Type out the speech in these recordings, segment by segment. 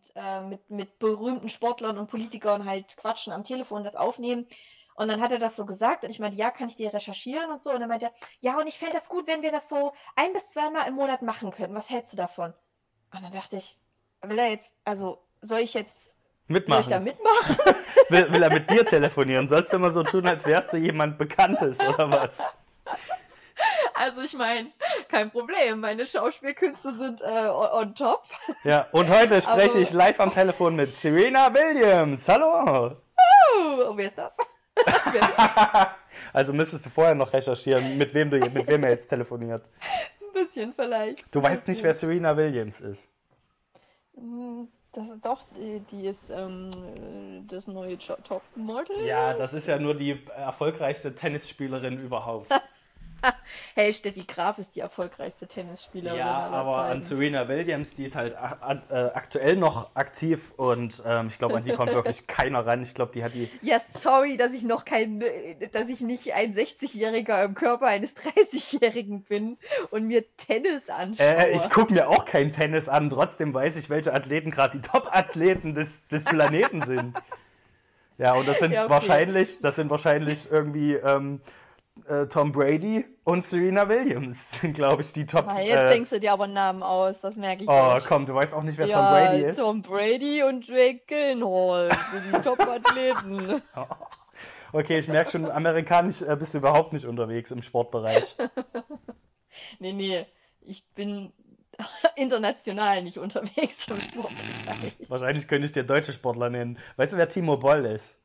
und äh, mit, mit berühmten Sportlern und Politikern halt quatschen am Telefon, das aufnehmen. Und dann hat er das so gesagt und ich meinte, ja, kann ich dir recherchieren und so. Und dann meinte er, ja, und ich fände das gut, wenn wir das so ein bis zweimal im Monat machen könnten. Was hältst du davon? Und dann dachte ich, will er jetzt, also soll ich jetzt mitmachen? Soll ich da mitmachen? will, will er mit dir telefonieren? Sollst du immer so tun, als wärst du jemand Bekanntes oder was? Also ich meine, kein Problem. Meine Schauspielkünste sind äh, on top. Ja, und heute spreche Aber... ich live am Telefon mit Serena Williams. Hallo. Oh, wer ist das? also müsstest du vorher noch recherchieren, mit wem, du, mit wem er jetzt telefoniert. Ein bisschen vielleicht. Du weißt nicht, wer Serena Williams ist. Hm, das ist doch, die, die ist ähm, das neue Top-Model. Ja, das ist ja nur die erfolgreichste Tennisspielerin überhaupt. hey, Steffi Graf ist die erfolgreichste Tennisspielerin. Ja, aber Zeiten. an Serena Williams, die ist halt äh, aktuell noch aktiv und ähm, ich glaube, an die kommt wirklich keiner ran. Ich glaube, die hat die. Ja, sorry, dass ich noch kein, dass ich nicht ein 60-Jähriger im Körper eines 30-Jährigen bin und mir Tennis anschaue. Äh, ich gucke mir auch kein Tennis an, trotzdem weiß ich, welche Athleten gerade die Top-Athleten des, des Planeten sind. Ja, und das sind ja, okay. wahrscheinlich, das sind wahrscheinlich irgendwie ähm, äh, Tom Brady und Serena Williams sind, glaube ich, die Top. Ah, jetzt äh, denkst du dir aber Namen aus, das merke ich. Oh, auch. komm, du weißt auch nicht, wer ja, Tom Brady ist. Tom Brady und Jake Gyllenhaal sind die Top-Athleten. okay, ich merke schon, amerikanisch äh, bist du überhaupt nicht unterwegs im Sportbereich. nee, nee, ich bin international nicht unterwegs im Sportbereich. Wahrscheinlich könnte ich dir deutsche Sportler nennen. Weißt du, wer Timo Boll ist?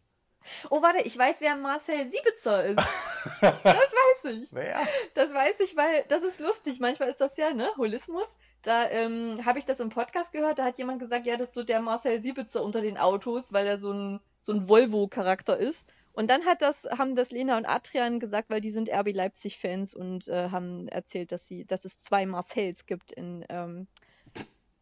Oh, warte, ich weiß, wer Marcel Siebitzer ist. das weiß ich. Wer? Das weiß ich, weil das ist lustig. Manchmal ist das ja, ne, Holismus. Da ähm, habe ich das im Podcast gehört, da hat jemand gesagt, ja, das ist so der Marcel Siebitzer unter den Autos, weil er so ein, so ein Volvo-Charakter ist. Und dann hat das, haben das Lena und Adrian gesagt, weil die sind RB Leipzig-Fans und äh, haben erzählt, dass sie, dass es zwei Marcells gibt in, ähm,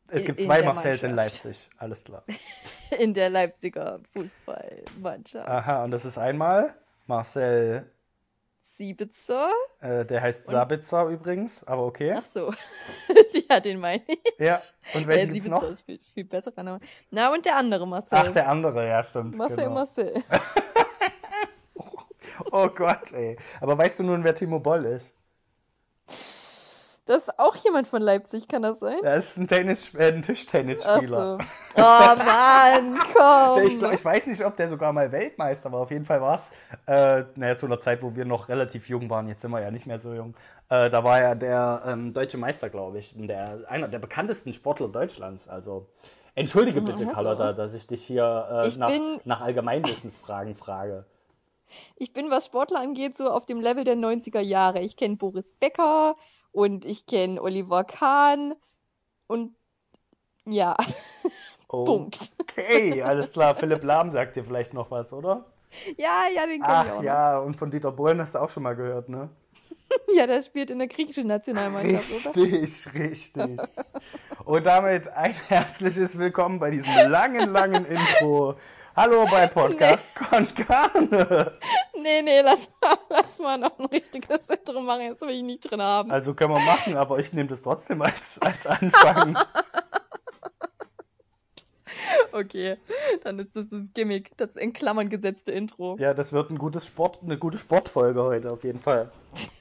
es gibt zwei Marcells in Leipzig, alles klar. In der Leipziger Fußballmannschaft. Aha, und das ist einmal Marcel Siebitzer. Äh, der heißt Sabitzer übrigens, aber okay. Ach so. ja, den meine ich. Ja, und welchen äh, gibt's noch? ist viel, viel besser. Na, und der andere Marcel. Ach, der andere, ja, stimmt. Marcel, genau. Marcel. oh Gott, ey. Aber weißt du nun, wer Timo Boll ist? Das ist auch jemand von Leipzig, kann das sein? Das ist ein, Tennis, äh, ein Tischtennisspieler. So. Oh Mann, komm! ich, ich, weiß nicht, ob der sogar mal Weltmeister war. Auf jeden Fall war es, äh, naja, zu einer Zeit, wo wir noch relativ jung waren. Jetzt sind wir ja nicht mehr so jung. Äh, da war er der ähm, deutsche Meister, glaube ich. Der, einer der bekanntesten Sportler Deutschlands. Also, entschuldige bitte, Carlotta, dass ich dich hier äh, nach, bin... nach Allgemeinwissensfragen frage. Ich bin, was Sportler angeht, so auf dem Level der 90er Jahre. Ich kenne Boris Becker, und ich kenne Oliver Kahn und ja. Oh, Punkt. Okay, alles klar. Philipp Lahm sagt dir vielleicht noch was, oder? Ja, ja, den kenne ich auch. Noch. Ja, und von Dieter Bohlen hast du auch schon mal gehört, ne? ja, der spielt in der griechischen Nationalmannschaft, richtig, oder? Richtig, richtig. Und damit ein herzliches Willkommen bei diesem langen, langen Intro Hallo bei Podcast nee. Con Carne. Nee, nee, lass mal, lass mal noch ein richtiges Intro machen. Das will ich nicht drin haben. Also können wir machen, aber ich nehme das trotzdem als, als Anfang. okay, dann ist das das Gimmick, das in Klammern gesetzte Intro. Ja, das wird ein gutes Sport, eine gute Sportfolge heute auf jeden Fall.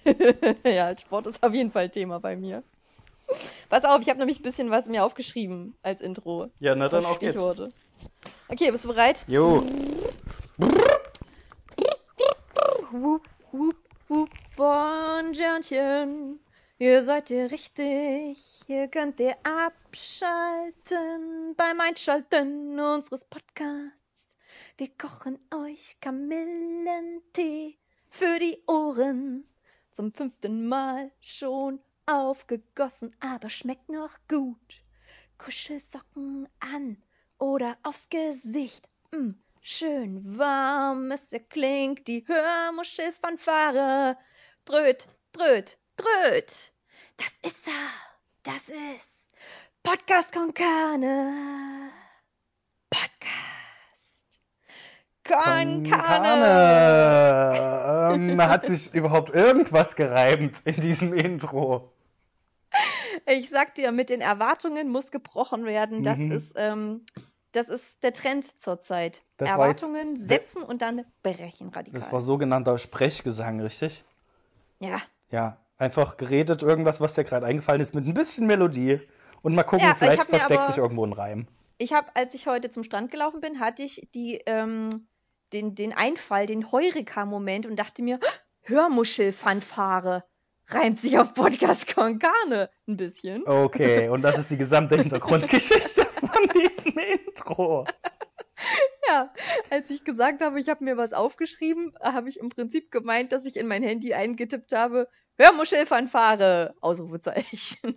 ja, Sport ist auf jeden Fall Thema bei mir. Pass auf, ich habe nämlich ein bisschen was mir aufgeschrieben als Intro. Ja, na dann auch Stichworte. Jetzt. Okay, bist du bereit? Jo. Wup, wup, wup, Bonjournchen. Ihr seid ihr richtig. Hier könnt ihr abschalten beim Einschalten unseres Podcasts. Wir kochen euch Kamillentee für die Ohren. Zum fünften Mal schon aufgegossen, aber schmeckt noch gut. Kuschelsocken an oder aufs Gesicht. Mm, schön warm es erklingt die Hörmuschelfanfare. Dröt, dröt, dröt. Das ist er. Das ist Podcast Konkane. Podcast. Konkane. ähm, hat sich überhaupt irgendwas gereimt in diesem Intro? Ich sag dir, mit den Erwartungen muss gebrochen werden. Das Mhm. ist, ähm, das ist der Trend zurzeit. Das war jetzt- Erwartungen setzen und dann brechen radikal. Das war sogenannter Sprechgesang, richtig? ja. Ja, einfach geredet, irgendwas, was dir gerade eingefallen ist, mit ein bisschen Melodie. Und mal gucken, Ja, ich vielleicht versteckt aber- sich irgendwo ein Reim. Ich habe, als ich heute zum Strand gelaufen bin, hatte ich die, ähm, den, den Einfall, den Heureka-Moment und dachte mir, Hörmuschel-Fanfare reimt sich auf Podcast con Carne ein bisschen. Okay, und das ist die gesamte Hintergrundgeschichte von diesem Intro. Ja, als ich gesagt habe, ich habe mir was aufgeschrieben, habe ich im Prinzip gemeint, dass ich in mein Handy eingetippt habe, Hörmuschel-Fanfare, Ausrufezeichen.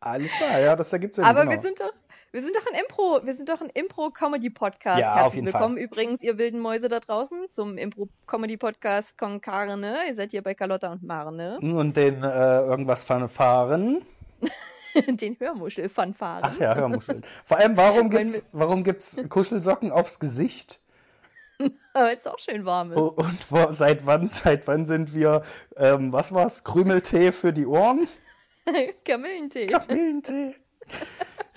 Alles klar, ja, das ergibt Sinn. Aber genau. wir sind doch, wir sind doch ein Impro, wir sind doch ein Impro-Comedy-Podcast. Ja, Herzlich willkommen übrigens, ihr wilden Mäuse da draußen, zum Impro-Comedy-Podcast Con Carne. Ihr seid hier bei Carlotta und Marne, Und den äh, irgendwas fanfaren. den Hörmuschel-Fanfaren. Ach ja, Hörmuscheln. Vor allem, warum gibt's, warum gibt's Kuschelsocken aufs Gesicht? Weil es auch schön warm ist. Und wo, seit wann, seit wann sind wir, ähm, was war's, Krümeltee für die Ohren? Kamillentee. Kamillentee.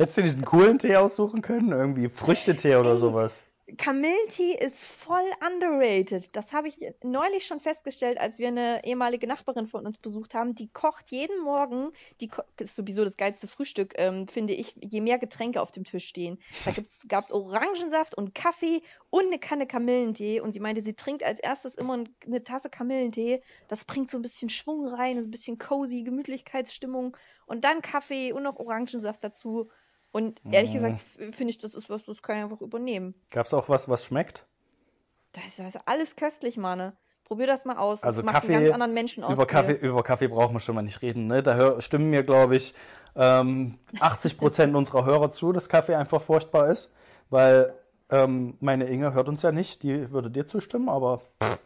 Hättest du nicht einen coolen Tee aussuchen können? Irgendwie Früchtetee oder sowas. Kamillentee ist voll underrated. Das habe ich neulich schon festgestellt, als wir eine ehemalige Nachbarin von uns besucht haben. Die kocht jeden Morgen, die ist sowieso das geilste Frühstück, ähm, finde ich, je mehr Getränke auf dem Tisch stehen. Da gab es Orangensaft und Kaffee und eine Kanne Kamillentee. Und sie meinte, sie trinkt als erstes immer ein- eine Tasse Kamillentee. Das bringt so ein bisschen Schwung rein, so ein bisschen cozy, Gemütlichkeitsstimmung. Und dann Kaffee und noch Orangensaft dazu. Und ehrlich Mhm. gesagt finde ich, das ist was, das kann ich einfach übernehmen. Gab's auch was, was schmeckt? Das ist also alles köstlich, Manne. Probier das mal aus. Das Also macht Kaffee, einen ganz anderen Menschen aus. Über Kaffee, über Kaffee brauchen wir schon mal nicht reden. Ne? Da hör, stimmen mir, glaube ich, ähm, 80% unserer Hörer zu, dass Kaffee einfach furchtbar ist. Weil ähm, meine Inge hört uns ja nicht, die würde dir zustimmen, aber. Pff.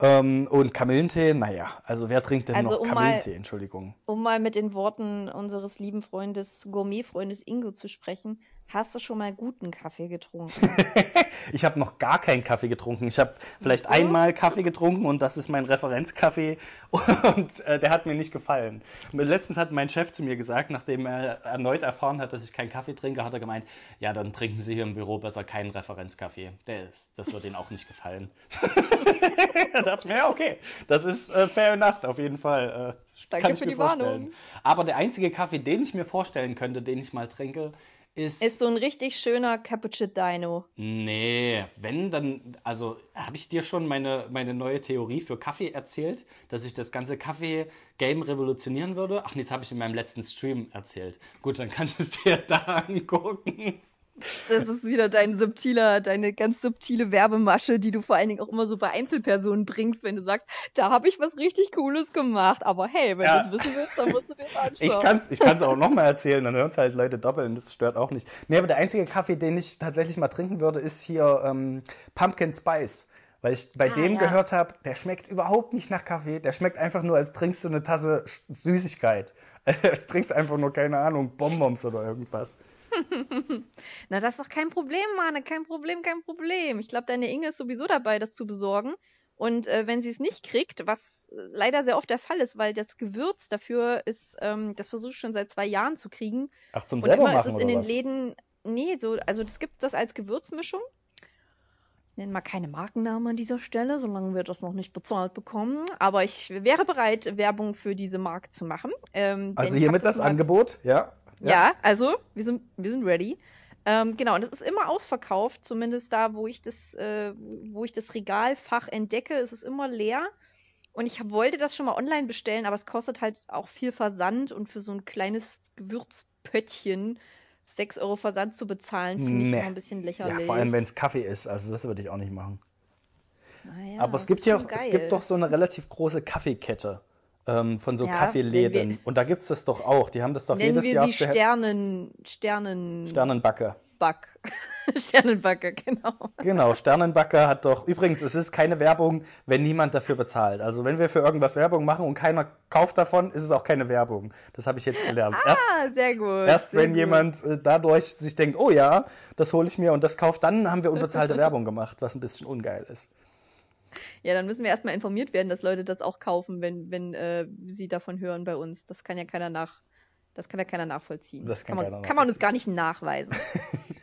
Ähm, und Kamillentee, naja, also wer trinkt denn Also noch um mal- Kamillentee? Entschuldigung. Um mal mit den Worten unseres lieben Freundes, Gourmetfreundes Ingo zu sprechen, hast du schon mal guten Kaffee getrunken? Ich habe noch gar keinen Kaffee getrunken. Ich habe vielleicht so? einmal Kaffee getrunken und das ist mein Referenzkaffee und äh, der hat mir nicht gefallen. Letztens hat mein Chef zu mir gesagt, nachdem er erneut erfahren hat, dass ich keinen Kaffee trinke, hat er gemeint, ja, dann trinken Sie hier im Büro besser keinen Referenzkaffee. Der ist, das wird Ihnen auch nicht gefallen. da dachte ich mir, ja, okay, das ist äh, fair enough, auf jeden Fall. Äh, Danke für die vorstellen. Warnung. Aber der einzige Kaffee, den ich mir vorstellen könnte, den ich mal trinke, ist ist so ein richtig schöner Cappuccino. Nee, wenn, dann, also habe ich dir schon meine, meine neue Theorie für Kaffee erzählt, dass ich das ganze Kaffee-Game revolutionieren würde? Ach nee, das habe ich in meinem letzten Stream erzählt. Gut, dann kannst du es dir da angucken. Das ist wieder dein subtiler, deine ganz subtile Werbemasche, die du vor allen Dingen auch immer so bei Einzelpersonen bringst, wenn du sagst, da habe ich was richtig Cooles gemacht. Aber hey, wenn Ja. du es wissen willst, dann musst du dir das anschauen. Ich kann es ich kann's auch nochmal erzählen, dann hören es halt Leute doppeln, das stört auch nicht. Nee, aber der einzige Kaffee, den ich tatsächlich mal trinken würde, ist hier ähm, Pumpkin Spice. Weil ich bei Ah, dem ja. gehört habe, der schmeckt überhaupt nicht nach Kaffee, der schmeckt einfach nur, als trinkst du eine Tasse Süßigkeit. Als trinkst du einfach nur, keine Ahnung, Bonbons oder irgendwas. Na, das ist doch kein Problem, Mann. Kein Problem, kein Problem. Ich glaube, deine Inge ist sowieso dabei, das zu besorgen. Und äh, wenn sie es nicht kriegt, was äh, leider sehr oft der Fall ist, weil das Gewürz dafür ist, ähm, das versuche ich schon seit zwei Jahren zu kriegen. Ach, zum Und selber immer ist machen es oder in den was? Läden, nee, so, also das gibt das als Gewürzmischung. Ich nenne mal keine Markennamen an dieser Stelle, solange wir das noch nicht bezahlt bekommen. Aber ich wäre bereit, Werbung für diese Marke zu machen. Ähm, Also hiermit das das Angebot, ja? Ja, also wir sind, wir sind ready. Ähm, genau, und es ist immer ausverkauft, zumindest da, wo ich das, äh, wo ich das Regalfach entdecke, ist es immer leer. Und ich wollte das schon mal online bestellen, aber es kostet halt auch viel Versand und für so ein kleines Gewürzpöttchen 6 Euro Versand zu bezahlen, finde ich Nee. immer ein bisschen Ja, lächerlich. vor allem wenn es Kaffee ist, also das würde ich auch nicht machen. Naja, Aber es gibt ja auch, es gibt doch so eine relativ große Kaffeekette ähm, von so Ja, Kaffeeläden. Und da gibt es das doch auch. Die haben das doch Nennen jedes wir Jahr sie Sternen, Sternen, Sternenbacke. Back. Sternenbacke, genau. Genau, Sternenbacke hat doch. Übrigens, es ist keine Werbung, wenn niemand dafür bezahlt. Also wenn wir für irgendwas Werbung machen und keiner kauft davon, ist es auch keine Werbung. Das habe ich jetzt gelernt. Erst, Ah, sehr gut. erst sehr wenn gut. jemand äh, dadurch sich denkt, oh ja, das hole ich mir und das kauft, dann haben wir unbezahlte Werbung gemacht, was ein bisschen ungeil ist. Ja, dann müssen wir erstmal informiert werden, dass Leute das auch kaufen, wenn, wenn äh, sie davon hören bei uns. Das kann ja keiner nach, das kann ja keiner nachvollziehen. Das kann man, keiner kann man uns gar nicht nachweisen.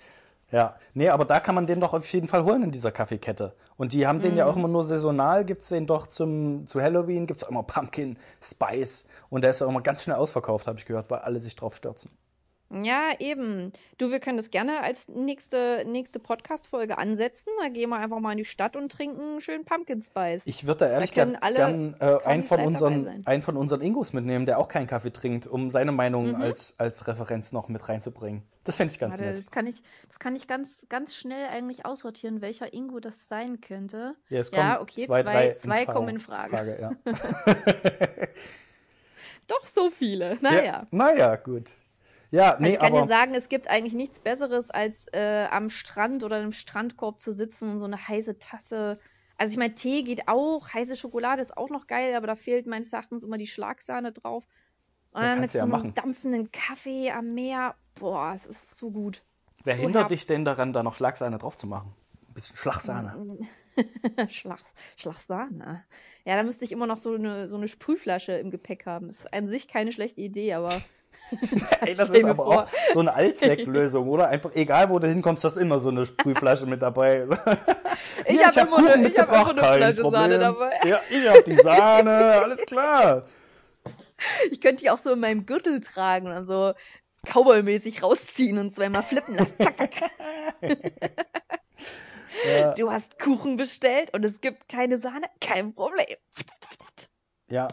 Ja, nee, aber da kann man den doch auf jeden Fall holen in dieser Kaffeekette. Und die haben den ja Mhm. auch immer nur saisonal, gibt's den doch zum, zu Halloween, gibt's auch immer Pumpkin Spice. Und der ist auch immer ganz schnell ausverkauft, habe ich gehört, weil alle sich drauf stürzen. Ja, eben. Du, wir können das gerne als nächste, nächste Podcast-Folge ansetzen. Da gehen wir einfach mal in die Stadt und trinken einen schönen Pumpkin Spice. Ich würde da ehrlich gesagt alle gern äh, einen, von unseren, einen von unseren Ingos mitnehmen, der auch keinen Kaffee trinkt, um seine Meinung Mhm. als, als Referenz noch mit reinzubringen. Das fände ich ganz Warte, nett. das kann ich, das kann ich ganz, ganz schnell eigentlich aussortieren, welcher Ingo das sein könnte. Ja, es Ja, okay, zwei, zwei- in zwei Frage- kommen in Frage. ja. Doch so viele. Naja. Ja, naja, gut. Ja, Also nee, ich kann aber dir sagen, es gibt eigentlich nichts Besseres, als äh, am Strand oder im Strandkorb zu sitzen und so eine heiße Tasse. Also ich meine, Tee geht auch, heiße Schokolade ist auch noch geil, aber da fehlt meines Erachtens immer die Schlagsahne drauf. Und Ja, dann mit du so ja einem machen. dampfenden Kaffee am Meer. Boah, es ist so gut. Ist wer so hindert dich denn daran, da noch Schlagsahne drauf zu machen? Ein bisschen Schlagsahne. Schlag, Schlagsahne. Ja, da müsste ich immer noch so eine, so eine Sprühflasche im Gepäck haben. Das ist an sich keine schlechte Idee, aber. Ey, das ist aber vor. auch so eine Allzwecklösung, oder? Einfach egal, wo du hinkommst, hast immer so eine Sprühflasche mit dabei. Ich Hier, hab immer eine- ich hab immer eine Flasche Sahne Problem. dabei. Ja, ich hab die Sahne, alles klar. Ich könnte die auch so in meinem Gürtel tragen und so Cowboy-mäßig rausziehen und zweimal flippen lassen. Ja, Du hast Kuchen bestellt und es gibt keine Sahne, kein Problem. ja.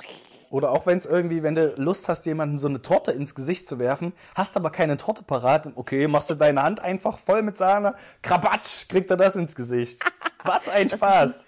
Oder auch wenn es irgendwie, wenn du Lust hast, jemandem so eine Torte ins Gesicht zu werfen, hast aber keine Torte parat, okay, machst du deine Hand einfach voll mit Sahne, krabatsch, kriegt er das ins Gesicht. Was ein Das ist Spaß.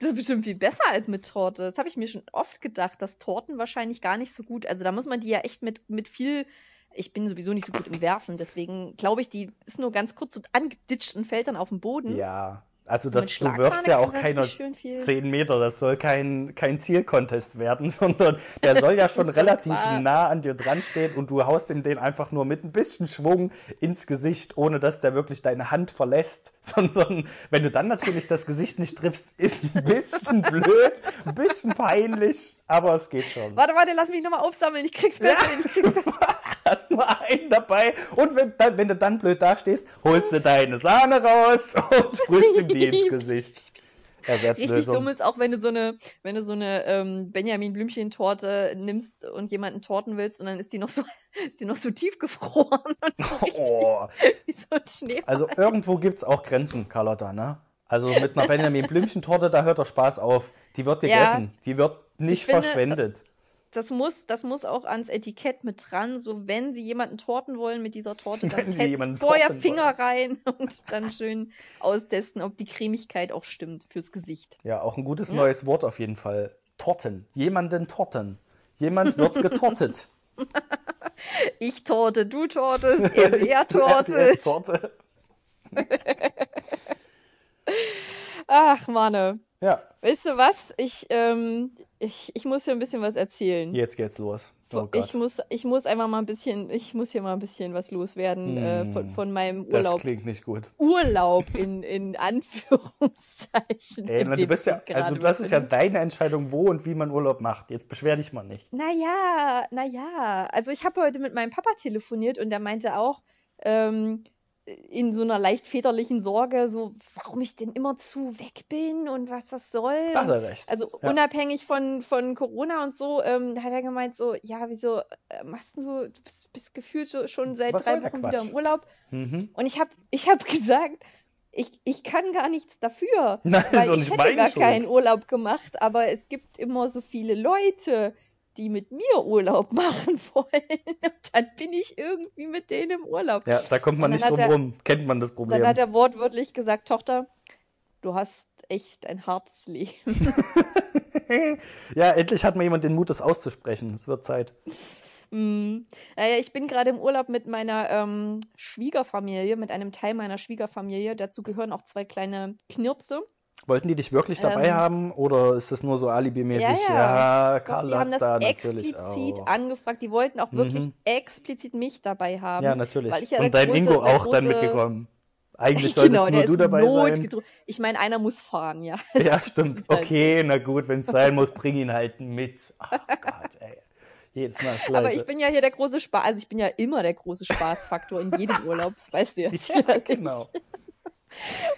Das ist bestimmt viel besser als mit Torte. Das habe ich mir schon oft gedacht, dass Torten wahrscheinlich gar nicht so gut. Also da muss man die ja echt mit, mit viel. Ich bin sowieso nicht so gut im Werfen, deswegen glaube ich, die ist nur ganz kurz so angeditscht und fällt dann auf den Boden. Ja, also das, du wirfst ja auch keine richtig schön viel- 10 Meter, das soll kein, kein Zielcontest werden, sondern der soll ja schon relativ wahr. nah an dir dran stehen und du haust ihm den einfach nur mit ein bisschen Schwung ins Gesicht, ohne dass der wirklich deine Hand verlässt, sondern wenn du dann natürlich das Gesicht nicht triffst, ist ein bisschen blöd, ein bisschen peinlich, aber es geht schon. Warte, warte, lass mich nochmal aufsammeln. Ich krieg's besser hin. Besser. Hast nur einen dabei und wenn, dann, wenn du dann blöd dastehst, holst du deine Sahne raus und sprühst ihm die ins Gesicht. Richtig dumm ist auch, wenn du so eine, wenn du so eine ähm, Benjamin Blümchen-Torte nimmst und jemanden torten willst und dann ist die noch so, ist die noch so tief gefroren und so richtig Oh. wie so ein. Also irgendwo gibt's auch Grenzen, Carlotta, ne? Also mit einer Benjamin Blümchen-Torte, da hört der Spaß auf. Die wird Ja. gegessen, die wird nicht Ich finde, verschwendet. Das muss, das muss auch ans Etikett mit dran. So, wenn Sie jemanden torten wollen mit dieser Torte, dann vorher Finger wollen. rein und dann schön austesten, ob die Cremigkeit auch stimmt fürs Gesicht. Ja, auch ein gutes neues Wort auf jeden Fall. Torten. Jemanden torten. Jemand wird getortet. Ich torte, du tortest, er, er tortet. Torte. Ach, Manne. Ja, Weißt du was? Ich, ähm, ich, ich muss hier ein bisschen was erzählen. jetzt geht's los. Oh ich muss, ich muss einfach mal ein bisschen, ich muss hier mal ein bisschen was loswerden äh, von, von meinem Das Urlaub. klingt nicht gut. Urlaub in, in Anführungszeichen. Ey, in du bist ja, also das ist ja deine Entscheidung, wo und wie man Urlaub macht. Jetzt beschwer dich mal nicht. Naja, naja. Also ich habe heute mit meinem Papa telefoniert und der meinte auch, ähm, in so einer leicht väterlichen Sorge, so, warum ich denn immer zu weg bin und was das soll. Hat er recht. Also Ja. unabhängig von, von Corona und so, ähm, hat er gemeint so, ja, wieso äh, machst du, du bist, bist gefühlt schon seit Was drei Wochen wieder im Urlaub. Mhm. Und ich habe ich hab gesagt, ich, ich kann gar nichts dafür, Nein, weil ich hätte gar Schuld. keinen Urlaub gemacht, aber es gibt immer so viele Leute, die mit mir Urlaub machen wollen. Und dann bin ich irgendwie mit denen im Urlaub. Ja, da kommt man nicht drum er- rum. Kennt man das Problem. Dann hat er wortwörtlich gesagt, Tochter, du hast echt ein hartes Leben. ja, endlich hat mal jemand den Mut, das auszusprechen. Es wird Zeit. Mm. Naja, ich bin gerade im Urlaub mit meiner ähm, Schwiegerfamilie, mit einem Teil meiner Schwiegerfamilie. Dazu gehören auch zwei kleine Knirpse. Wollten die dich wirklich dabei Ähm, haben oder ist das nur so alibimäßig? Ja, ja. ja Doch, Carla die haben das da natürlich explizit auch. angefragt. Die wollten auch wirklich Mhm. explizit mich dabei haben. Ja, natürlich. Weil ich ja Und dein große- Ingo auch dann große- mitgekommen. Eigentlich solltest genau, nur du dabei sein. Ich meine, einer muss fahren, ja. Ja, stimmt. halt- Okay, na gut, wenn es sein muss, bring ihn halt mit. Oh Gott, ey. Jedes Mal das Gleiche. Aber ich bin ja hier der große Spaß, also ich bin ja immer der große Spaßfaktor in jedem Urlaub, das weißt du jetzt. ja, genau.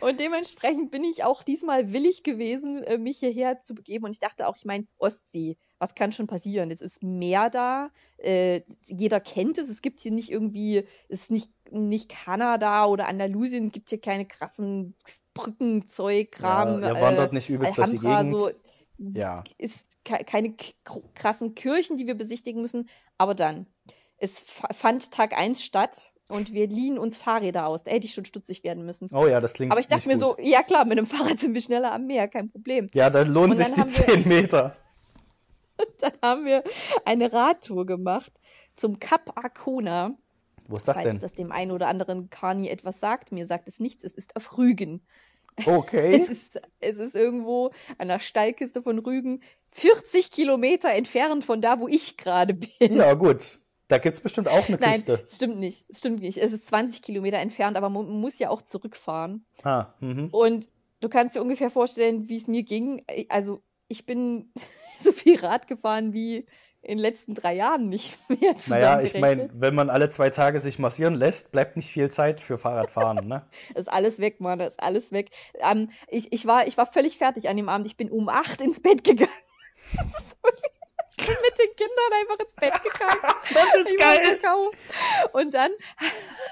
Und dementsprechend bin ich auch diesmal willig gewesen, äh, mich hierher zu begeben. Und ich dachte auch, ich meine, Ostsee, was kann schon passieren? Es ist Meer da, äh, jeder kennt es. Es gibt hier nicht irgendwie, es ist nicht, nicht Kanada oder Andalusien, gibt hier keine krassen Brückenzeug, Kram. Ja, ihr wandert nicht übelst durch die Alhambra, Gegend. so. Ja. Es ist ke- keine krassen Kirchen, die wir besichtigen müssen. Aber dann, es fa- fand Tag 1 statt und wir liehen uns Fahrräder aus. Da hätte ich schon stutzig werden müssen. Oh ja, das klingt Aber ich dachte mir gut. so, ja klar, mit dem Fahrrad sind wir schneller am Meer, kein Problem. Ja, dann lohnen Und sich dann die haben wir- 10 Meter. Dann haben wir eine Radtour gemacht zum Kap Arkona. Wo ist das falls denn? das dem einen oder anderen Kani etwas sagt. Mir sagt es nichts, es ist auf Rügen. Okay. Es ist, es ist irgendwo an der Steilküste von Rügen, 40 Kilometer entfernt von da, wo ich gerade bin. Ja, gut. Da gibt's bestimmt auch eine Nein, Küste. es stimmt nicht. Es stimmt nicht. Es ist 20 Kilometer entfernt, aber man muss ja auch zurückfahren. Ah, mhm. Und du kannst dir ungefähr vorstellen, wie es mir ging. Also, ich bin so viel Rad gefahren wie in den letzten drei Jahren nicht mehr Naja, ich meine, wenn man alle zwei Tage sich massieren lässt, bleibt nicht viel Zeit für Fahrradfahren, ne? Ist alles weg, Mann, ist alles weg. Ähm, ich, ich, war, ich war völlig fertig an dem Abend. Ich bin um acht ins Bett gegangen. Das ist wirklich- mit den Kindern einfach ins Bett gegangen. Das ist Ich kaum. Und dann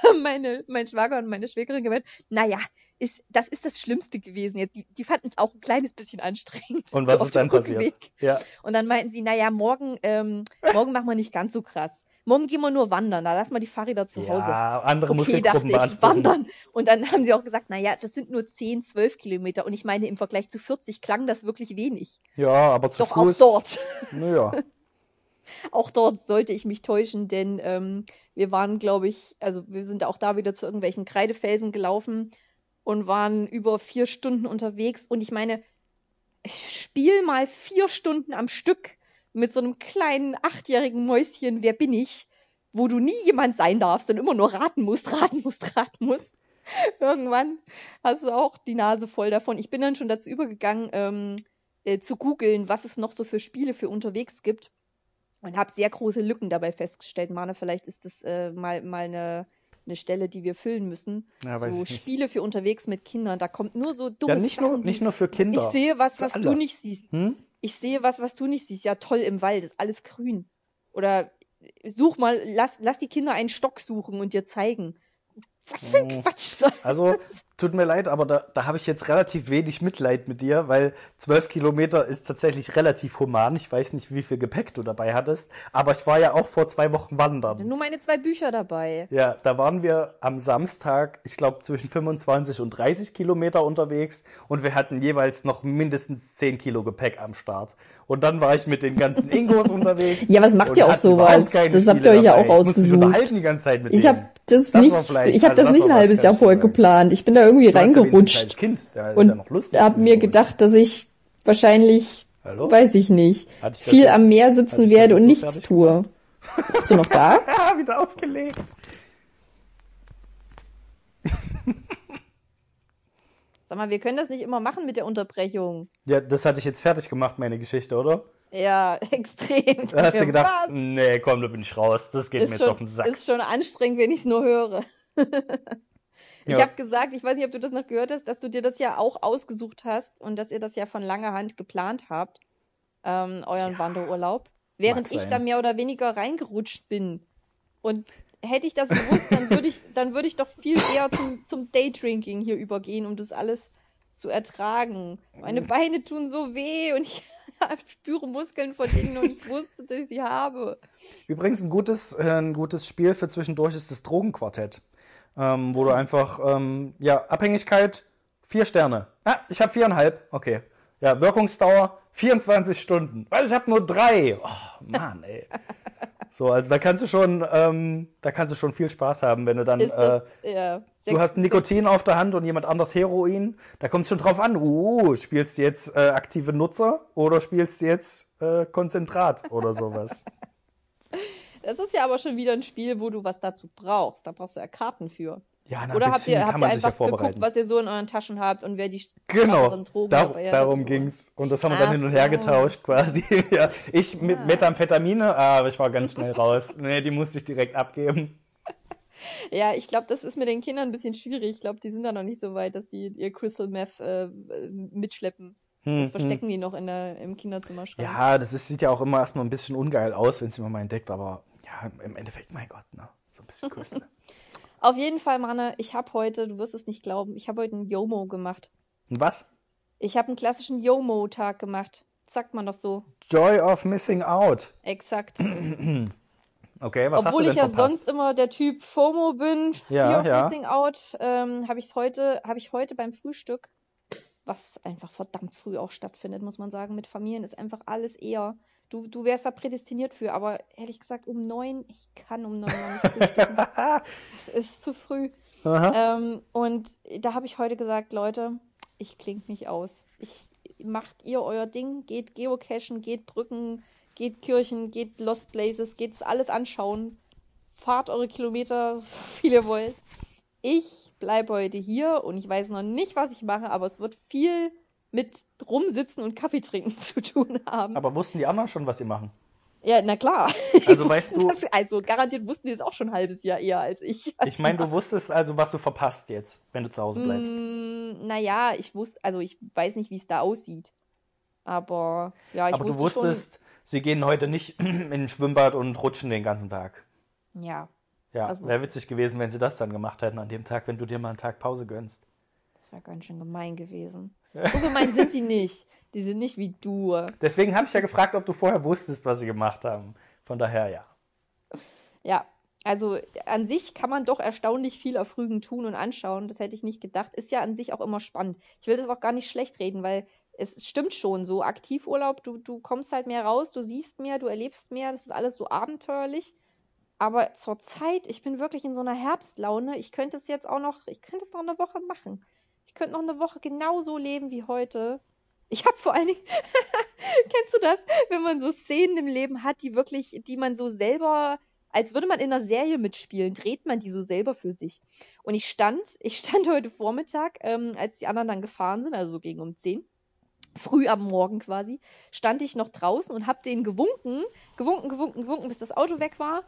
haben meine, mein Schwager und meine Schwägerin gemeint, naja, ist, das ist das Schlimmste gewesen jetzt. Die, die fanden es auch ein kleines bisschen anstrengend. Und so was auf ist dann passiert? Ja. Und dann meinten sie, naja, morgen, ähm, morgen machen wir nicht ganz so krass. Morgen gehen wir nur wandern, da lassen wir die Fahrräder zu Hause. Ja, andere Okay, dachte Muskelgruppen ich, beanspruchen. wandern. Und dann haben sie auch gesagt, naja, das sind nur 10, 12 Kilometer. Und ich meine, im Vergleich zu 40 klang das wirklich wenig. Ja, aber zu Doch Fuß. auch dort. Naja. Auch dort sollte ich mich täuschen, denn ähm, wir waren, glaube ich, also wir sind auch da wieder zu irgendwelchen Kreidefelsen gelaufen und waren über vier Stunden unterwegs. Und ich meine, spiel mal vier Stunden am Stück mit so einem kleinen achtjährigen Mäuschen, wer bin ich, wo du nie jemand sein darfst und immer nur raten musst, raten musst, raten musst. Irgendwann hast du auch die Nase voll davon. Ich bin dann schon dazu übergegangen, ähm, äh, zu googeln, was es noch so für Spiele für unterwegs gibt und habe sehr große Lücken dabei festgestellt. Mane, vielleicht ist das äh, mal, mal eine, eine Stelle, die wir füllen müssen. Ja, so. Spiele für unterwegs mit Kindern, da kommt nur so dumme Ja, nicht nur, Sachen. nicht nur für Kinder. ich sehe was, Für was alle. du nicht siehst. Hm? Ich sehe was, was du nicht siehst. Ja, toll im Wald, ist alles grün. Oder such mal, lass, lass die Kinder einen Stock suchen und dir zeigen. Was für ein Oh. Quatsch. Also, tut mir leid, aber da, da habe ich jetzt relativ wenig Mitleid mit dir, weil zwölf Kilometer ist tatsächlich relativ human. Ich weiß nicht, wie viel Gepäck du dabei hattest, aber ich war ja auch vor zwei Wochen wandern. Nur meine zwei Bücher dabei. Ja, da waren wir am Samstag, ich glaube, zwischen 25 und 30 Kilometer unterwegs und wir hatten jeweils noch mindestens 10 Kilo Gepäck am Start. Und dann war ich mit den ganzen Ingos unterwegs. Ja, was macht ihr auch sowas? Das habt ihr euch ja auch Ich ausgesucht. unterhalten die ganze Zeit mit Ich denen. Das, Das nicht, ich habe also das das nicht ein halbes Jahr vorher geplant. Ich bin da irgendwie ja reingerutscht ist und ja habe mir gedacht, dass ich wahrscheinlich, Hallo? weiß ich nicht, ich viel jetzt- am Meer sitzen werde und so nichts tue. Bist du noch da? Ah, wieder aufgelegt. Sag mal, wir können das nicht immer machen mit der Unterbrechung. Ja, das hatte ich jetzt fertig gemacht, meine Geschichte, oder? Ja, extrem. Da hast du gedacht, Was? nee, komm, da bin ich raus. Das geht mir ist jetzt schon, auf den Sack. ist schon anstrengend, wenn ich es nur höre. ich Ja. habe gesagt, ich weiß nicht, ob du das noch gehört hast, dass du dir das ja auch ausgesucht hast und dass ihr das ja von langer Hand geplant habt, ähm, euren Ja. Wanderurlaub. Während ich da mehr oder weniger reingerutscht bin. Und hätte ich das gewusst, dann würde ich, dann würde ich doch viel eher zum, zum Daydrinking hier übergehen, um das alles zu ertragen. Meine Beine tun so weh und ich spüre Muskeln, von denen ich noch nicht wusste, dass ich sie habe. Übrigens ein gutes, äh, ein gutes Spiel für zwischendurch ist das Drogenquartett. Ähm, wo du einfach, ähm, ja, Abhängigkeit, vier Sterne. Ah, ich habe viereinhalb. Okay. Ja, Wirkungsdauer 24 Stunden. Weil ich habe nur drei. Oh, Mann, ey. So, also da kannst du schon, ähm, da kannst du schon viel Spaß haben, wenn du dann, Ist äh, das, ja, du hast Nikotin auf der Hand und jemand anders Heroin. Da kommt es schon drauf an. Uh, spielst du jetzt äh, aktive Nutzer oder spielst du jetzt äh, Konzentrat oder sowas? Das ist ja aber schon wieder ein Spiel, wo du was dazu brauchst. Da brauchst du ja Karten für. Ja, na, Oder habt ihr, habt ihr sich ja einfach geguckt, was ihr so in euren Taschen habt und wer die Genau, Drogen dar dabei hat? darum So. ging's. Und das haben wir dann Ach hin und her so. getauscht quasi. ja, ich mit Ah. Methamphetamine, aber ich war ganz schnell raus. Nee, die musste ich direkt abgeben. Ja, ich glaube, das ist mit den Kindern ein bisschen schwierig. Ich glaube, die sind da noch nicht so weit, dass die ihr Crystal Meth äh, mitschleppen. Hm, Das hm. verstecken die noch in der, im Kinderzimmerschrank. Ja, das ist, sieht ja auch immer erstmal ein bisschen ungeil aus, wenn es jemand mal entdeckt, aber ja, im Endeffekt, mein Gott, ne? So ein bisschen Crystal. Auf jeden Fall, Manne, ich habe heute, du wirst es nicht glauben, ich habe heute einen Yomo gemacht. Was? Ich habe einen klassischen Yomo-Tag gemacht. Sagt man doch so. Joy of Missing Out. Exakt. Okay, was Obwohl ich hast du ja denn verpasst? sonst immer der Typ FOMO bin, Ja, Fear of ja. Missing Out, ähm, habe ich heute, habe ich heute beim Frühstück, was einfach verdammt früh auch stattfindet, muss man sagen. Mit Familien ist einfach alles eher. Du, du wärst da prädestiniert für, aber ehrlich gesagt, um neun, ich kann um neun noch nicht frühstücken. Es ist zu früh. Ähm, und da habe ich heute gesagt, Leute, ich klinge mich aus. Ich macht ihr euer Ding, geht geocachen, geht Brücken, geht Kirchen, geht Lost Places, geht es alles anschauen. Fahrt eure Kilometer, so viel ihr wollt. Ich bleibe heute hier und ich weiß noch nicht, was ich mache, aber es wird viel mit rumsitzen und Kaffee trinken zu tun haben. Aber wussten die anderen schon, was sie machen? ja, na klar. Also weißt du, Das, also garantiert wussten die es auch schon ein halbes Jahr eher als ich. ich meine, du wusstest also, was du verpasst jetzt, wenn du zu Hause bleibst. Mm, naja, ich wusste, also ich weiß nicht, wie es da aussieht. Aber ja, ich Aber du wusste wusstest, sie gehen heute nicht in ein Schwimmbad und rutschen den ganzen Tag. schon. Ja, Ja, Also- wäre witzig gewesen, wenn sie das dann gemacht hätten an dem Tag, wenn du dir mal einen Tag Pause gönnst. das wäre ganz schön gemein gewesen. So gemein sind die nicht. Die sind nicht wie du. Deswegen habe ich ja gefragt, ob du vorher wusstest, was sie gemacht haben. Von daher ja. Ja, also an sich kann man doch erstaunlich viel auf Rügen tun und anschauen. Das hätte ich nicht gedacht. Ist ja an sich auch immer spannend. Ich will das auch gar nicht schlecht reden, weil es stimmt schon so. Aktivurlaub, du, du kommst halt mehr raus, du siehst mehr, du erlebst mehr. Das ist alles so abenteuerlich. Aber zur Zeit, ich bin wirklich in so einer Herbstlaune. Ich könnte es jetzt auch noch, ich könnte es noch eine Woche machen. Ich könnte noch eine Woche genauso leben wie heute. Ich habe vor allen Dingen, kennst du das, wenn man so Szenen im Leben hat, die wirklich, die man so selber, als würde man in einer Serie mitspielen, dreht man die so selber für sich. Und ich stand, ich stand heute Vormittag, ähm, als die anderen dann gefahren sind, also so gegen um 10, früh am Morgen quasi, stand ich noch draußen und hab denen gewunken, gewunken, gewunken, gewunken, bis das Auto weg war.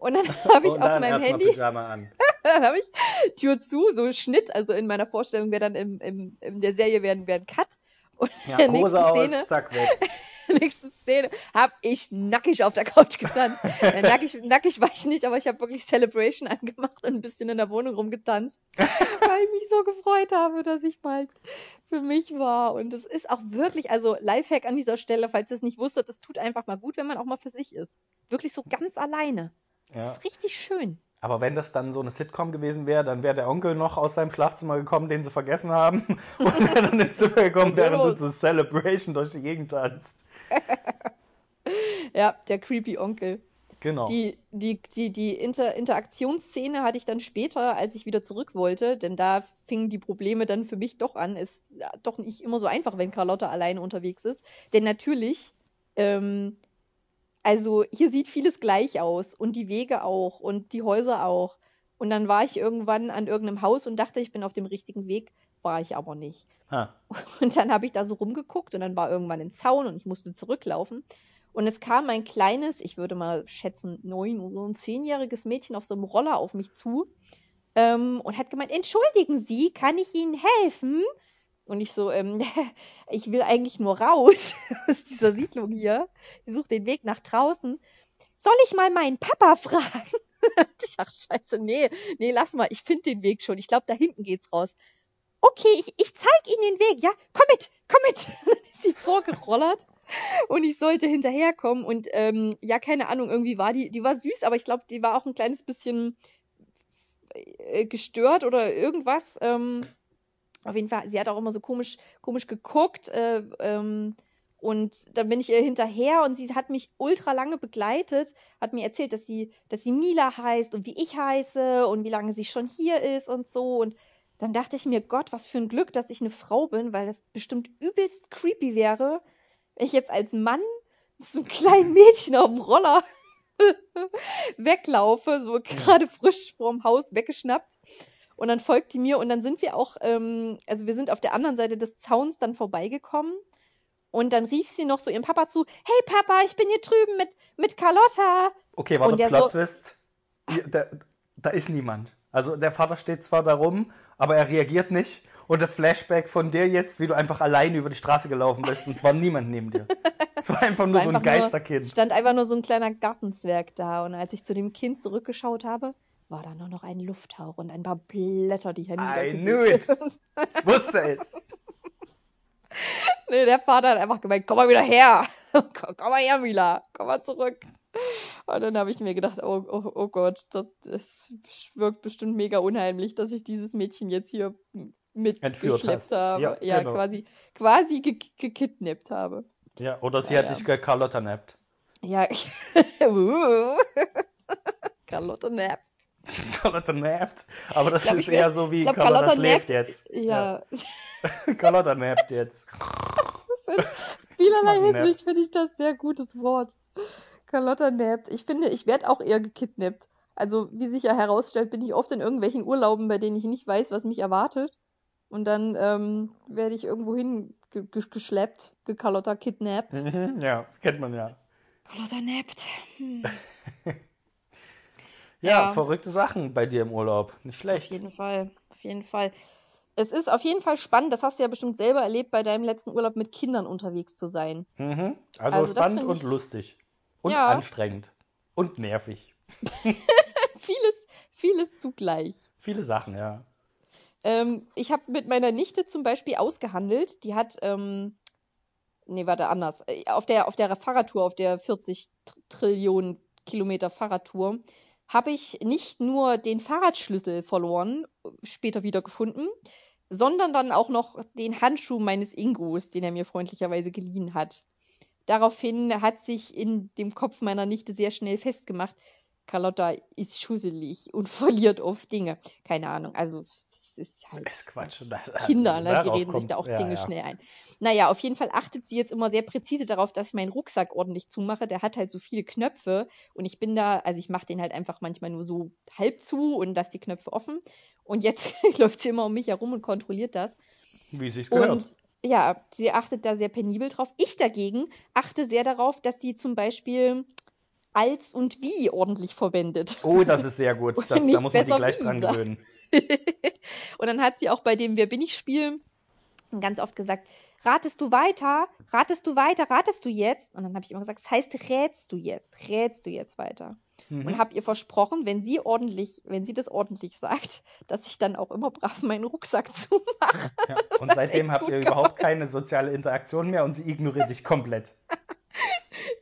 Und dann habe ich auf meinem Handy, dann habe ich Tür zu, so Schnitt, also in meiner Vorstellung wäre dann im, im, in der Serie wäre wär ein Cut. Und Ja, in der nächsten aus, Szene, zack, weg. nächste Szene habe ich nackig auf der Couch getanzt. äh, nackig, nackig war ich nicht, aber ich habe wirklich Celebration angemacht und ein bisschen in der Wohnung rumgetanzt, weil ich mich so gefreut habe, dass ich mal für mich war. Und es ist auch wirklich, also Lifehack an dieser Stelle, falls ihr es nicht wusstet, das tut einfach mal gut, wenn man auch mal für sich ist. Wirklich so ganz alleine. Das Ja. ist richtig schön. Aber wenn das dann so eine Sitcom gewesen wäre, dann wäre der Onkel noch aus seinem Schlafzimmer gekommen, den sie vergessen haben. Und wäre dann ins Zimmer gekommen, während du zur Celebration durch die Gegend tanzt. Ja, der creepy Onkel. Genau. Die, die, die, die Inter Interaktionsszene hatte ich dann später, als ich wieder zurück wollte, denn da fingen die Probleme dann für mich doch an. Ist doch nicht immer so einfach, wenn Carlotta alleine unterwegs ist. Denn natürlich, ähm, also hier sieht vieles gleich aus und die Wege auch und die Häuser auch. Und dann war ich irgendwann an irgendeinem Haus und dachte, ich bin auf dem richtigen Weg, war ich aber nicht. Ha. Und dann habe ich da so rumgeguckt und dann war irgendwann ein Zaun und ich musste zurücklaufen. Und es kam ein kleines, ich würde mal schätzen, neun oder zehnjähriges Mädchen auf so einem Roller auf mich zu ähm, und hat gemeint, entschuldigen Sie, kann ich Ihnen helfen? Und ich so, ähm, ich will eigentlich nur raus aus dieser Siedlung hier. Ich suche den Weg nach draußen. Soll ich mal meinen Papa fragen? ich ach scheiße, nee, nee, lass mal, ich finde den Weg schon. Ich glaube, da hinten geht's raus. Okay, ich, ich zeig Ihnen den Weg, ja? Komm mit, komm mit. Dann ist sie vorgerollert und ich sollte hinterherkommen und ähm, ja, keine Ahnung, irgendwie war die, die war süß, aber ich glaube, die war auch ein kleines bisschen äh, gestört oder irgendwas. Ähm, auf jeden Fall, sie hat auch immer so komisch, komisch geguckt. Äh, ähm, und dann bin ich ihr hinterher und sie hat mich ultra lange begleitet, hat mir erzählt, dass sie, dass sie Mila heißt und wie ich heiße und wie lange sie schon hier ist und so. Und dann dachte ich mir, Gott, was für ein Glück, dass ich eine Frau bin, weil das bestimmt übelst creepy wäre, wenn ich jetzt als Mann so einem kleinen Mädchen auf dem Roller weglaufe, so gerade frisch vorm Haus weggeschnappt. Und dann folgt die mir und dann sind wir auch, ähm, also wir sind auf der anderen Seite des Zauns dann vorbeigekommen. Und dann rief sie noch so ihrem Papa zu, hey Papa, ich bin hier drüben mit, mit Carlotta. Okay, warte, Und der Plot so- Twist. Hier, Da, da ist niemand. Also der Vater steht zwar da rum, aber er reagiert nicht. Und der Flashback von dir jetzt, wie du einfach alleine über die Straße gelaufen bist und es war niemand neben dir. Es war einfach nur War so ein nur- Geisterkind. Es stand einfach nur so ein kleiner Gartenzwerg da. Und als ich zu dem Kind zurückgeschaut habe, war da nur noch ein Lufthauch und ein paar Blätter, die I herniedergeweht knew it. Wusste es. Nee, der Vater hat einfach gemeint, komm mal wieder her. komm, komm mal her, Mila. Komm mal zurück. Und dann habe ich mir gedacht, oh, oh, oh Gott, das, das wirkt bestimmt mega unheimlich, dass ich dieses Mädchen jetzt hier mitgeschleppt habe. Ja, Ja, genau. quasi, quasi ge gekidnappt habe. Ja, oder sie Ja, hat ja. dich gecarlotta nappt. Ja, Uh. Carlotta nappt. Aber das Glaub, ist eher so wie glaub, Carlotta, Carlotta schläft jetzt. Ja, Carlotta nappt jetzt. vielerlei Ich mag Hinsicht finde ich das sehr gutes Wort. Carlotta nappt. Ich finde, ich werde auch eher gekidnappt. Also, wie sich ja herausstellt, bin ich oft in irgendwelchen Urlauben, bei denen ich nicht weiß, was mich erwartet. Und dann ähm, werde ich irgendwo hin ge ge geschleppt, gekarlotta kidnappt. Ja, kennt man ja. Carlotta nappt. Hm. Ja, Ja. verrückte Sachen bei dir im Urlaub. Nicht Auf schlecht. jeden Fall, auf jeden Fall. Es ist auf jeden Fall spannend, das hast du ja bestimmt selber erlebt, bei deinem letzten Urlaub mit Kindern unterwegs zu sein. Mhm. Also, Also spannend und lustig. Und Ja. anstrengend. Und nervig. Vieles, vieles zugleich. Viele Sachen, ja. Ähm, ich habe mit meiner Nichte zum Beispiel ausgehandelt, die hat, ähm, nee, warte, anders. Äh, Auf der, auf der Fahrradtour, auf der 40 Tr- Trillionen Kilometer Fahrradtour, habe ich nicht nur den Fahrradschlüssel verloren, später wiedergefunden, sondern dann auch noch den Handschuh meines Ingos, den er mir freundlicherweise geliehen hat. Daraufhin hat sich in dem Kopf meiner Nichte sehr schnell festgemacht, Carlotta ist schusselig und verliert oft Dinge. Keine Ahnung, also es ist halt Ist Quatsch. Das, Kinder, ne? Die reden sich kommt- da auch ja, Dinge ja. schnell ein. Naja, auf jeden Fall achtet sie jetzt immer sehr präzise darauf, dass ich meinen Rucksack ordentlich zumache. Der hat halt so viele Knöpfe und ich bin da, also ich mache den halt einfach manchmal nur so halb zu und lasse die Knöpfe offen. Und jetzt läuft sie immer um mich herum und kontrolliert das. Wie sich's gehört. Und ja, sie achtet da sehr penibel drauf. Ich dagegen achte sehr darauf, dass sie zum Beispiel als und wie ordentlich verwendet. Oh, das ist sehr gut. Das, da muss man besser gleich dran gewöhnen. und dann hat sie auch bei dem Wer bin ich Spiel ganz oft gesagt, ratest du weiter, ratest du weiter, ratest du jetzt? Und dann habe ich immer gesagt, das heißt, rätst du jetzt, rätst du jetzt weiter. Und Mhm. habe ihr versprochen, wenn sie ordentlich, wenn sie das ordentlich sagt, dass ich dann auch immer brav meinen Rucksack zumache. Ja. Und seitdem habt ihr überhaupt keine soziale Interaktion mehr und sie ignoriert dich komplett.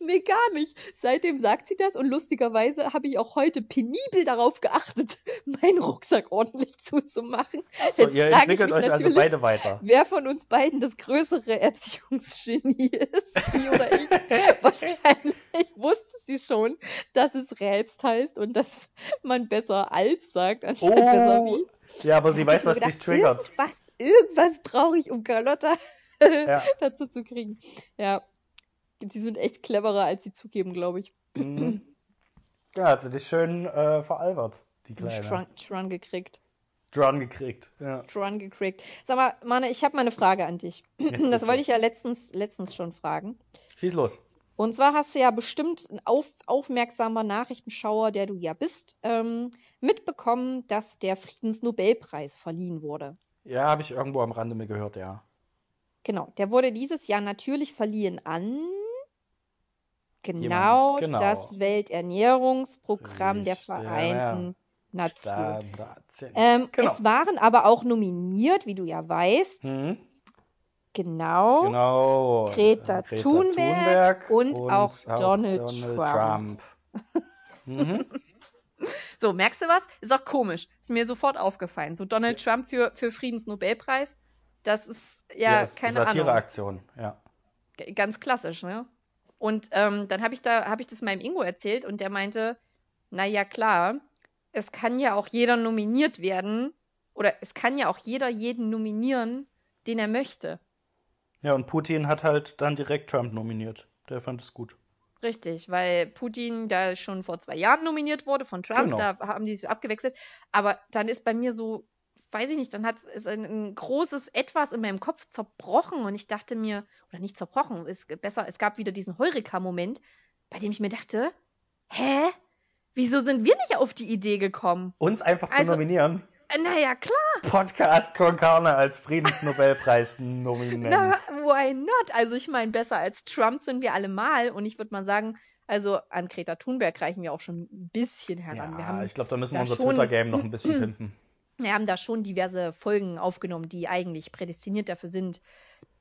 Nee, gar nicht. Seitdem sagt sie das und lustigerweise habe ich auch heute penibel darauf geachtet, meinen Rucksack ordentlich zuzumachen. So, Jetzt ihr frage ich entwickelt mich euch also natürlich, beide weiter. wer von uns beiden das größere Erziehungsgenie ist, sie oder ich. Wahrscheinlich wusste sie schon, dass es rätst heißt und dass man besser als sagt, anstatt besser wie. Oh, ja, aber sie weiß, was dich gedacht, triggert. Irgendwas, irgendwas brauche ich, um Carlotta Ja. dazu zu kriegen. Ja, die sind echt cleverer, als sie zugeben, glaube ich. Mhm. Ja, hat sie dich schön äh, veralbert, die Kleine. Strun, Strun gekriegt. Dran gekriegt. Ja. Strun gekriegt. Sag mal, Manne, ich habe mal eine Frage an dich. Das wollte ich ja letztens, letztens schon fragen. Schieß los. Und zwar hast du ja bestimmt ein auf, aufmerksamer Nachrichtenschauer, der du ja bist, ähm, mitbekommen, dass der Friedensnobelpreis verliehen wurde. Ja, habe ich irgendwo am Rande mir gehört, ja. Genau, der wurde dieses Jahr natürlich verliehen an genau, Jemand, genau. das Welternährungsprogramm der ja, Vereinten Nationen. Ähm, Genau. Es waren aber auch nominiert, wie du ja weißt, Mhm. genau, Genau. Greta Äh, Thunberg und auch Donald Trump. mhm. So, merkst du was? Ist auch komisch. Ist mir sofort aufgefallen. So Donald Trump für, für Friedensnobelpreis, das ist ja, ist keine Ahnung. Satireaktion, ja. G- Ganz klassisch, ne? Und ähm, dann habe ich da, habe ich das meinem Ingo erzählt und der meinte, na ja, klar, es kann ja auch jeder nominiert werden oder es kann ja auch jeder jeden nominieren, den er möchte. Ja, und Putin hat halt dann direkt Trump nominiert. Der fand es gut. Richtig, weil Putin da schon vor zwei Jahren nominiert wurde von Trump, Genau. da haben die sich abgewechselt. Aber dann ist bei mir so weiß ich nicht, dann hat es ein, ein großes Etwas in meinem Kopf zerbrochen und ich dachte mir, oder nicht zerbrochen, ist besser, es gab wieder diesen Heureka-Moment, bei dem ich mir dachte, hä? Wieso sind wir nicht auf die Idee gekommen? Uns einfach zu Also- nominieren. Äh, Naja, klar, Podcast Con Carne als Friedensnobelpreis nominent. na, why not? Also ich meine, besser als Trump sind wir alle mal und ich würde mal sagen, also an Greta Thunberg reichen wir auch schon ein bisschen heran. ja, ich glaube, da müssen wir unser Twitter-Game noch ein bisschen pimpen. Wir haben da schon diverse Folgen aufgenommen, die eigentlich prädestiniert dafür sind,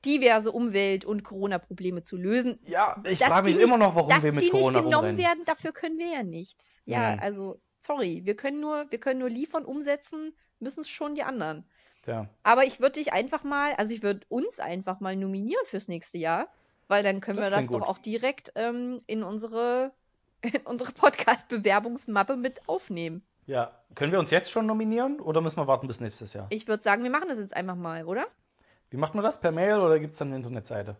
diverse Umwelt- und Corona-Probleme zu lösen. Ja, ich Dass frage mich immer nicht- noch, warum Dass wir mit die nicht Corona genommen rumrennen. werden, dafür können wir ja nichts. Ja, Mhm. also, sorry, wir können nur, wir können nur liefern, umsetzen, müssen es schon die anderen. Tja. Aber ich würde dich einfach mal, also ich würde uns einfach mal nominieren fürs nächste Jahr, weil dann können Das wir das klingt doch gut. auch direkt ähm, in unsere, in unsere Podcast-Bewerbungsmappe mit aufnehmen. Ja, können wir uns jetzt schon nominieren oder müssen wir warten bis nächstes Jahr? Ich würde sagen, wir machen das jetzt einfach mal, oder? Wie macht man das? Per Mail oder gibt es dann eine Internetseite?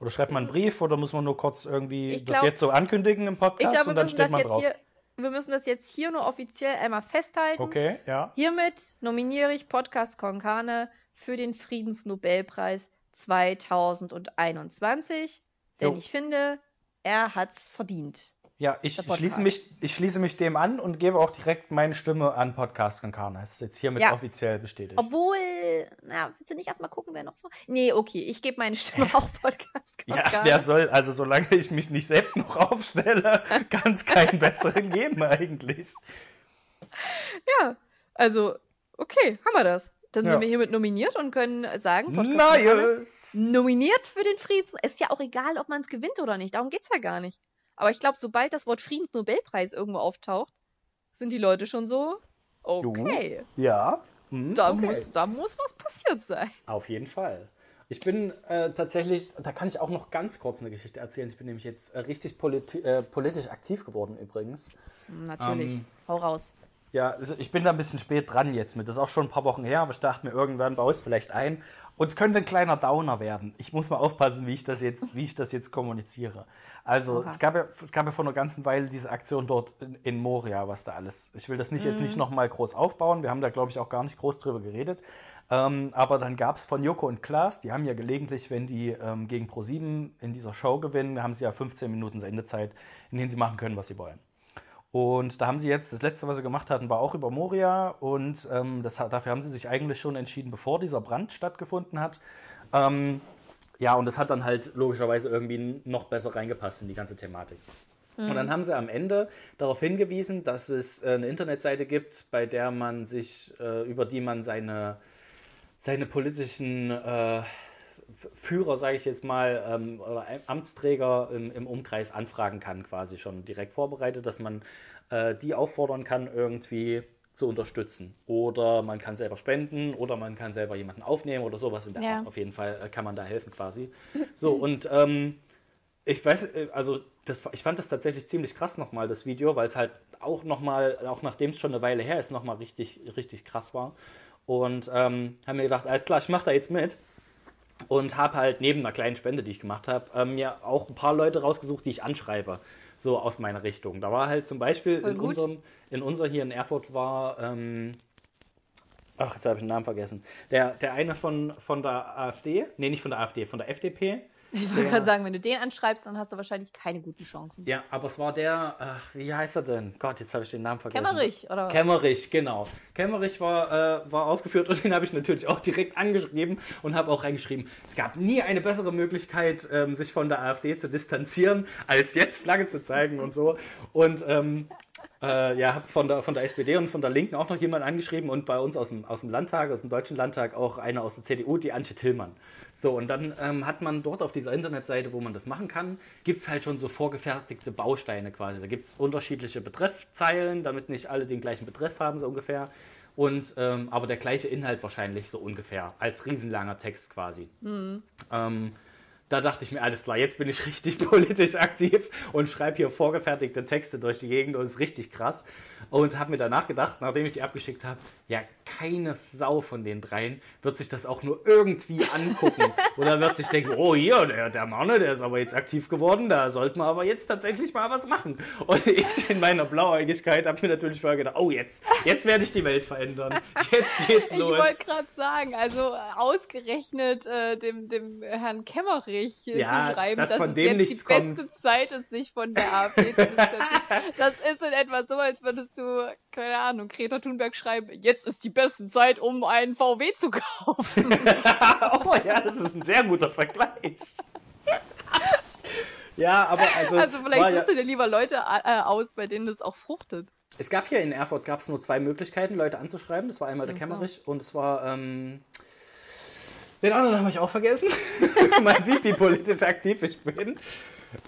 Oder schreibt man einen Brief oder muss man nur kurz irgendwie Ich das glaub- jetzt so ankündigen im Ich Podcast glaube, wir und dann müssen steht das man jetzt drauf? hier, wir müssen das jetzt hier nur offiziell einmal festhalten. Okay, ja. Hiermit nominiere ich Podcast Konkane für den Friedensnobelpreis 2021, denn Jo. ich finde, er hat's verdient. Ja, ich schließe, mich, ich schließe mich dem an und gebe auch direkt meine Stimme an Podcast Konkana. Das ist jetzt hiermit Ja. offiziell bestätigt. Obwohl, na, willst du nicht erstmal gucken, wer noch so? Nee, okay, ich gebe meine Stimme auch Podcast Ja, Konkane. wer soll, also solange ich mich nicht selbst noch aufstelle, kann es keinen besseren geben eigentlich. Ja, also, okay, haben wir das. Dann Ja. sind wir hiermit nominiert und können sagen, Podcast Nice! nominiert für den Friedens. Ist ja auch egal, ob man es gewinnt oder nicht. Darum geht's ja gar nicht. Aber ich glaube, sobald das Wort Friedensnobelpreis irgendwo auftaucht, sind die Leute schon so, okay, Ja. hm, da, okay. muss, da muss was passiert sein. Auf jeden Fall. Ich bin äh, tatsächlich, da kann ich auch noch ganz kurz eine Geschichte erzählen. Ich bin nämlich jetzt äh, richtig politi äh, politisch aktiv geworden übrigens. Natürlich. Ähm, Hau raus. Ja, also ich bin da ein bisschen spät dran jetzt mit. Das ist auch schon ein paar Wochen her, aber ich dachte mir, irgendwann baue ich es vielleicht ein. Und es könnte ein kleiner Downer werden. Ich muss mal aufpassen, wie ich das jetzt, wie ich das jetzt kommuniziere. Also Oha. es gab, ja, es gab ja vor einer ganzen Weile diese Aktion dort in, in Moria, was da alles. Ich will das nicht jetzt nicht nochmal groß aufbauen. Wir haben da, glaube ich, auch gar nicht groß drüber geredet. Ähm, aber dann gab es von Joko und Klaas, die haben ja gelegentlich, wenn die ähm, gegen Pro7 in dieser Show gewinnen, haben sie ja 15 Minuten Sendezeit, in denen sie machen können, was sie wollen. Und da haben sie jetzt, das letzte, was sie gemacht hatten, war auch über Moria. Und ähm, das, dafür haben sie sich eigentlich schon entschieden, bevor dieser Brand stattgefunden hat. Ähm, ja, und das hat dann halt logischerweise irgendwie noch besser reingepasst in die ganze Thematik. Und dann haben sie am Ende darauf hingewiesen, dass es äh, eine Internetseite gibt, bei der man sich, äh, über die man seine, seine politischen äh, Führer, sage ich jetzt mal, ähm, oder Am- Amtsträger im, im Umkreis anfragen kann, quasi schon direkt vorbereitet, dass man äh, die auffordern kann, irgendwie zu unterstützen. Oder man kann selber spenden oder man kann selber jemanden aufnehmen oder sowas in der Ja. Art. Auf jeden Fall äh, kann man da helfen quasi. So, und ähm, ich weiß, äh, also das, ich fand das tatsächlich ziemlich krass nochmal, das Video, weil es halt auch nochmal, auch nachdem es schon eine Weile her ist, nochmal richtig, richtig krass war. Und ähm, haben mir gedacht, alles klar, ich mache da jetzt mit. Und habe halt neben einer kleinen Spende, die ich gemacht habe, ähm, mir auch ein paar Leute rausgesucht, die ich anschreibe. So aus meiner Richtung. Da war halt zum Beispiel in unserem, in unser hier in Erfurt war, ähm, ach, jetzt habe ich den Namen vergessen. Der, der eine von, von der AfD, nee, nicht von der AfD, von der FDP. Ich wollte gerade sagen, wenn du den anschreibst, dann hast du wahrscheinlich keine guten Chancen. Ja, aber es war der, ach, wie heißt er denn? Gott, jetzt habe ich den Namen vergessen. Kämmerich, oder? Kämmerich, genau. Kämmerich war, äh, war aufgeführt und den habe ich natürlich auch direkt angeschrieben und habe auch reingeschrieben, es gab nie eine bessere Möglichkeit, ähm, sich von der AfD zu distanzieren, als jetzt Flagge zu zeigen und so. Und ähm, äh, ja, habe von der, von der SPD und von der Linken auch noch jemanden angeschrieben und bei uns aus dem, aus dem Landtag, aus dem Deutschen Landtag, auch eine aus der CDU, die Antje Tillmann. So, und dann ähm, hat man dort auf dieser Internetseite, wo man das machen kann, gibt es halt schon so vorgefertigte Bausteine quasi. Da gibt es unterschiedliche Betreffzeilen, damit nicht alle den gleichen Betreff haben, so ungefähr. Und ähm, aber der gleiche Inhalt wahrscheinlich so ungefähr, als riesenlanger Text quasi. Ähm, da dachte ich mir, alles klar, jetzt bin ich richtig politisch aktiv und schreibe hier vorgefertigte Texte durch die Gegend und ist richtig krass. Und habe mir danach gedacht, nachdem ich die abgeschickt habe, ja, keine Sau von den dreien wird sich das auch nur irgendwie angucken. Oder wird sich denken, oh hier, der, der Marne, der ist aber jetzt aktiv geworden, da sollten wir aber jetzt tatsächlich mal was machen. Und ich in meiner Blauäugigkeit habe mir natürlich vorher gedacht, oh jetzt, jetzt werde ich die Welt verändern. Jetzt geht's los. Ich wollte gerade sagen, also ausgerechnet äh, dem, dem Herrn Kemmerich äh, Ja, zu schreiben, dass dass, es jetzt die nichts beste kommt. Zeit ist, sich von der AfD zu distanzieren. Das ist in etwa so, als würdest du, keine Ahnung, Greta Thunberg schreiben, jetzt ist die beste Zeit, um einen VW zu kaufen. oh ja, das ist ein sehr guter Vergleich. ja, aber also. Also vielleicht war ja, suchst du dir lieber Leute äh, aus, bei denen das auch fruchtet. Es gab hier in Erfurt gab's nur zwei Möglichkeiten, Leute anzuschreiben. Das war einmal der. Kemmerich und es war. Ähm, den anderen habe ich auch vergessen. Man sieht, wie politisch aktiv ich bin.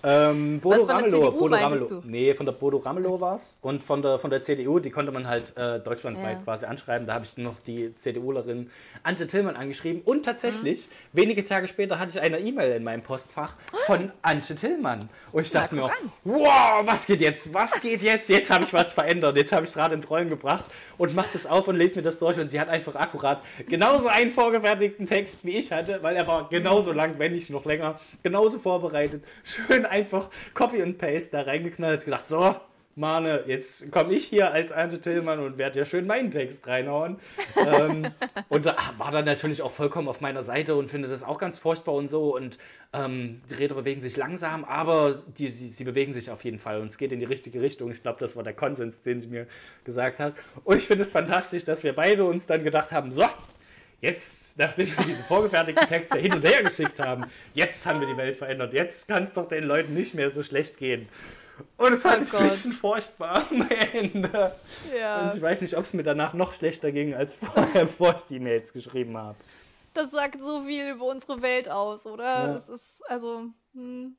Ähm, Bodo Was, von der Ramelow. CDU Bodo Ramelow. du? Nee, von der Bodo Ramelow war es. Und von der, von der CDU, die konnte man halt äh, deutschlandweit Ja. quasi anschreiben. Da habe ich noch die CDUlerin Antje Tillmann angeschrieben. Und tatsächlich, Mhm. wenige Tage später hatte ich eine E-Mail in meinem Postfach von Antje Tillmann. Und ich Na, dachte mir, an. wow, was geht jetzt? Was geht jetzt? Jetzt habe ich was verändert. Jetzt habe ich es gerade ins Rollen gebracht und mache das auf und lese mir das durch. Und sie hat einfach akkurat genauso einen vorgefertigten Text wie ich hatte, weil er war genauso lang, wenn nicht noch länger, genauso vorbereitet. Schön einfach Copy und Paste da reingeknallt. Gedacht, so, Mane, jetzt komme ich hier als Ante Tillmann und werde ja schön meinen Text reinhauen. ähm, und da war dann natürlich auch vollkommen auf meiner Seite und finde das auch ganz furchtbar und so. Und ähm, die Räder bewegen sich langsam, aber die, sie, sie bewegen sich auf jeden Fall und es geht in die richtige Richtung. Ich glaube, das war der Konsens, den sie mir gesagt hat. Und ich finde es fantastisch, dass wir beide uns dann gedacht haben, so, jetzt, nachdem wir diese vorgefertigten Texte hin und her geschickt haben, jetzt haben wir die Welt verändert. Jetzt kann es doch den Leuten nicht mehr so schlecht gehen. Und es fand Oh ich Gott. ein bisschen furchtbar am Ende. Ja. Und ich weiß nicht, ob es mir danach noch schlechter ging als vorher, bevor ich die Mails geschrieben habe. Das sagt so viel über unsere Welt aus, oder? Ja. Das ist, also, hm.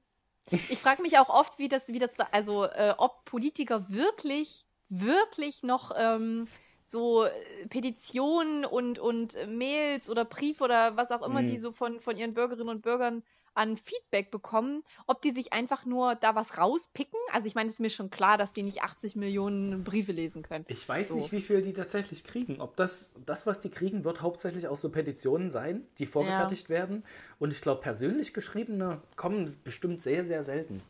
Ich frage mich auch oft, wie das, wie das, also, äh, ob Politiker wirklich, wirklich noch ähm, so äh, Petitionen und, und Mails oder Briefe oder was auch immer, Hm. die so von, von ihren Bürgerinnen und Bürgern an Feedback bekommen, ob die sich einfach nur da was rauspicken. Also ich meine, es ist mir schon klar, dass die nicht 80 Millionen Briefe lesen können. Ich weiß So. nicht, wie viel die tatsächlich kriegen. Ob das, das, was die kriegen, wird hauptsächlich aus so Petitionen sein, die vorgefertigt werden. Und ich glaube, persönlich geschriebene kommen bestimmt sehr, sehr selten.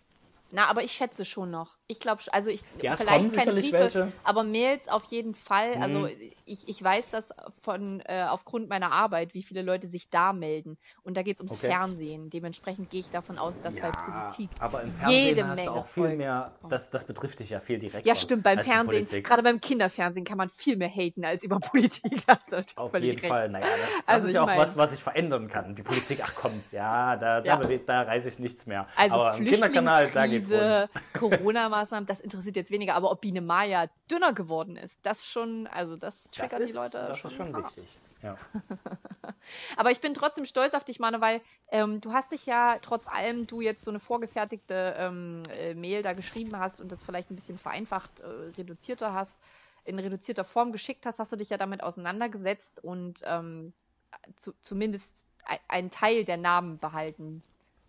Na, aber ich schätze schon noch. Ich glaube, also ich Ja, vielleicht keine Briefe, welche. aber Mails auf jeden Fall. Mhm. Also ich, ich weiß das von äh, aufgrund meiner Arbeit, wie viele Leute sich da melden. Und da geht es ums Okay. Fernsehen. Dementsprechend gehe ich davon aus, dass bei Politik aber im Fernsehen jede hast Menge du auch viel Volk mehr, das, das betrifft dich ja viel direkter. Ja, stimmt, beim Fernsehen, gerade beim Kinderfernsehen kann man viel mehr haten als über Politik. Auf jeden recht. Fall. Naja, das, das Also ist ja auch mein- was, was ich verändern kann. Die Politik, ach komm, ja, da, Ja. Da, da reiße ich nichts mehr. Also aber im Kinderkanal, da geht's Flüchtlingskrise, Corona-Maßnahmen, das interessiert jetzt weniger. Aber ob Biene Maya dünner geworden ist, das schon, also das Das triggert ist, die Leute das schon. ist schon hart. wichtig. Ja. Aber ich bin trotzdem stolz auf dich, Mane, weil ähm, du hast dich ja, trotz allem du jetzt so eine vorgefertigte ähm, äh, Mail da geschrieben hast und das vielleicht ein bisschen vereinfacht, äh, reduzierter hast, in reduzierter Form geschickt hast, hast du dich ja damit auseinandergesetzt und ähm, zu, zumindest ein, einen Teil der Namen behalten,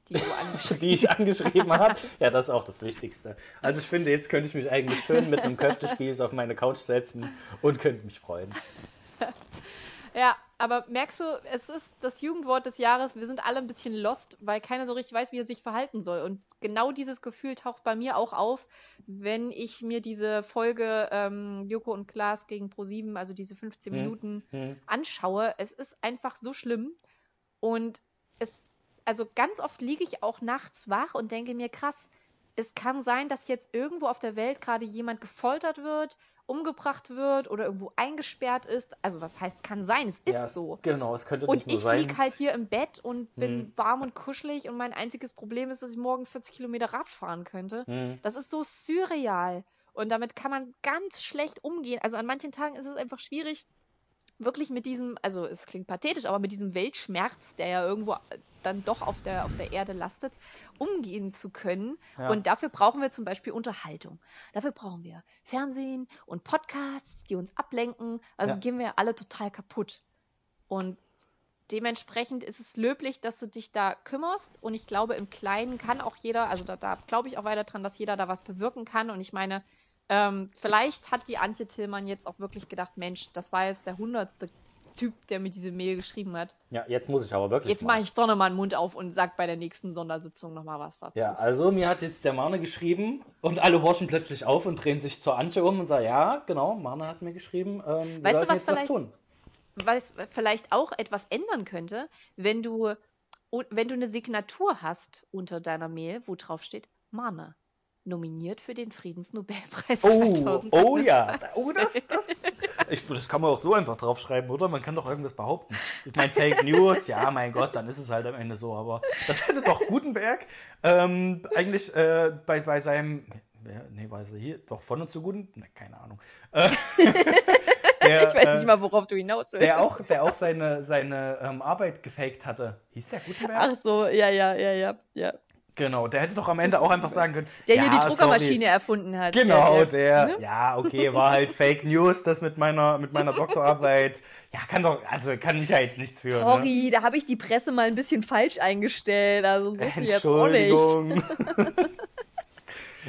die du angeschrieben die ich angeschrieben habe. Ja, das ist auch das Wichtigste. Also ich finde, jetzt könnte ich mich eigentlich schön mit einem Köftespieß auf meine Couch setzen und könnte mich freuen. Ja, aber merkst du, es ist das Jugendwort des Jahres. Wir sind alle ein bisschen lost, weil keiner so richtig weiß, wie er sich verhalten soll. Und genau dieses Gefühl taucht bei mir auch auf, wenn ich mir diese Folge ähm, Joko und Klaas gegen Pro7, also diese 15 Hm, Minuten, hm. anschaue. Es ist einfach so schlimm. Und also ganz oft liege ich auch nachts wach und denke mir, krass, es kann sein, dass jetzt irgendwo auf der Welt gerade jemand gefoltert wird, umgebracht wird oder irgendwo eingesperrt ist. Also was heißt kann sein? Es ist ja, so. Genau, es könnte Und nicht nur ich sein. lieg halt hier im Bett und bin Hm. warm und kuschelig und mein einziges Problem ist, dass ich morgen 40 Kilometer Rad fahren könnte. Hm. Das ist so surreal. Und damit kann man ganz schlecht umgehen. Also an manchen Tagen ist es einfach schwierig, wirklich mit diesem, also es klingt pathetisch, aber mit diesem Weltschmerz, der ja irgendwo dann doch auf der, auf der Erde lastet, umgehen zu können. Ja. Und dafür brauchen wir zum Beispiel Unterhaltung. Dafür brauchen wir Fernsehen und Podcasts, die uns ablenken. Also Ja. gehen wir alle total kaputt. Und dementsprechend ist es löblich, dass du dich da kümmerst. Und ich glaube, im Kleinen kann auch jeder, also da, da glaube ich auch weiter dran, dass jeder da was bewirken kann. Und ich meine, ähm, vielleicht hat die Antje Tillmann jetzt auch wirklich gedacht, Mensch, das war jetzt der hundertste Typ, der mir diese Mail geschrieben hat. Ja, jetzt muss ich aber wirklich. Jetzt mache ich doch nochmal den Mund auf und sag bei der nächsten Sondersitzung nochmal was dazu. Ja, also mir hat jetzt der Marne geschrieben und alle horchen plötzlich auf und drehen sich zur Antje um und sagen, ja, genau, Marne hat mir geschrieben, ähm, wir Weißt du, was jetzt was vielleicht- tun. was vielleicht auch etwas ändern könnte, wenn du, wenn du eine Signatur hast unter deiner Mail, wo drauf steht, Marne, nominiert für den Friedensnobelpreis Oh, 2000. oh ja. Oh, das, das, ich, das kann man auch so einfach draufschreiben, oder? Man kann doch irgendwas behaupten. Ich meine, Fake News, ja, mein Gott, dann ist es halt am Ende so. Aber das hätte doch Gutenberg ähm, eigentlich äh, bei, bei seinem. Nee, weiß er hier? Doch von und zu Guten? Ne, keine Ahnung. Äh, der, Ich weiß äh, nicht mal, worauf du hinaus willst. Der auch, der auch seine, seine ähm, Arbeit gefaked hatte. Hieß der Gutenberg? Ach so, ja, ja, ja, ja, ja. Genau, der hätte doch am Ende auch einfach sagen können. Der ja, hier die Druckermaschine sorry. erfunden hat. Genau, der, der, ne? ja, okay, war halt Fake News, das mit meiner, mit meiner Doktorarbeit. Ja, kann doch, also kann ich ja jetzt nichts für. Ne? Sorry, da habe ich die Presse mal ein bisschen falsch eingestellt. Also so viel jetzt auch nicht. Entschuldigung.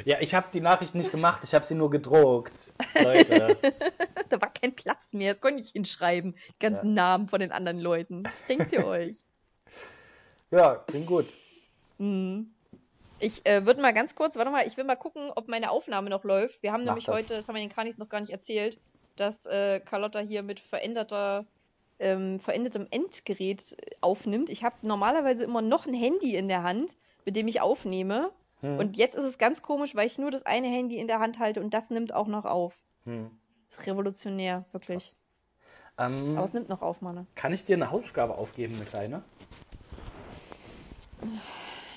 ja, ich habe die Nachricht nicht gemacht, ich habe sie nur gedruckt. Leute. Da war kein Platz mehr. Das konnte ich hinschreiben. Die ganzen Namen von den anderen Leuten. Was denkt ihr euch? Ja, klingt gut. Mhm. Ich äh, würde mal ganz kurz, warte mal, ich will mal gucken, ob meine Aufnahme noch läuft. Wir haben Mach nämlich das. heute, das haben wir den Kanis noch gar nicht erzählt, dass äh, Carlotta hier mit veränderter, ähm, verändertem Endgerät äh, aufnimmt. Ich habe normalerweise immer noch ein Handy in der Hand, mit dem ich aufnehme. Hm. Und jetzt ist es ganz komisch, weil ich nur das eine Handy in der Hand halte und das nimmt auch noch auf. Hm. Das ist revolutionär, wirklich. Ähm, Aber es nimmt noch auf, Mann. kann ich dir eine Hausaufgabe aufgeben, eine kleine?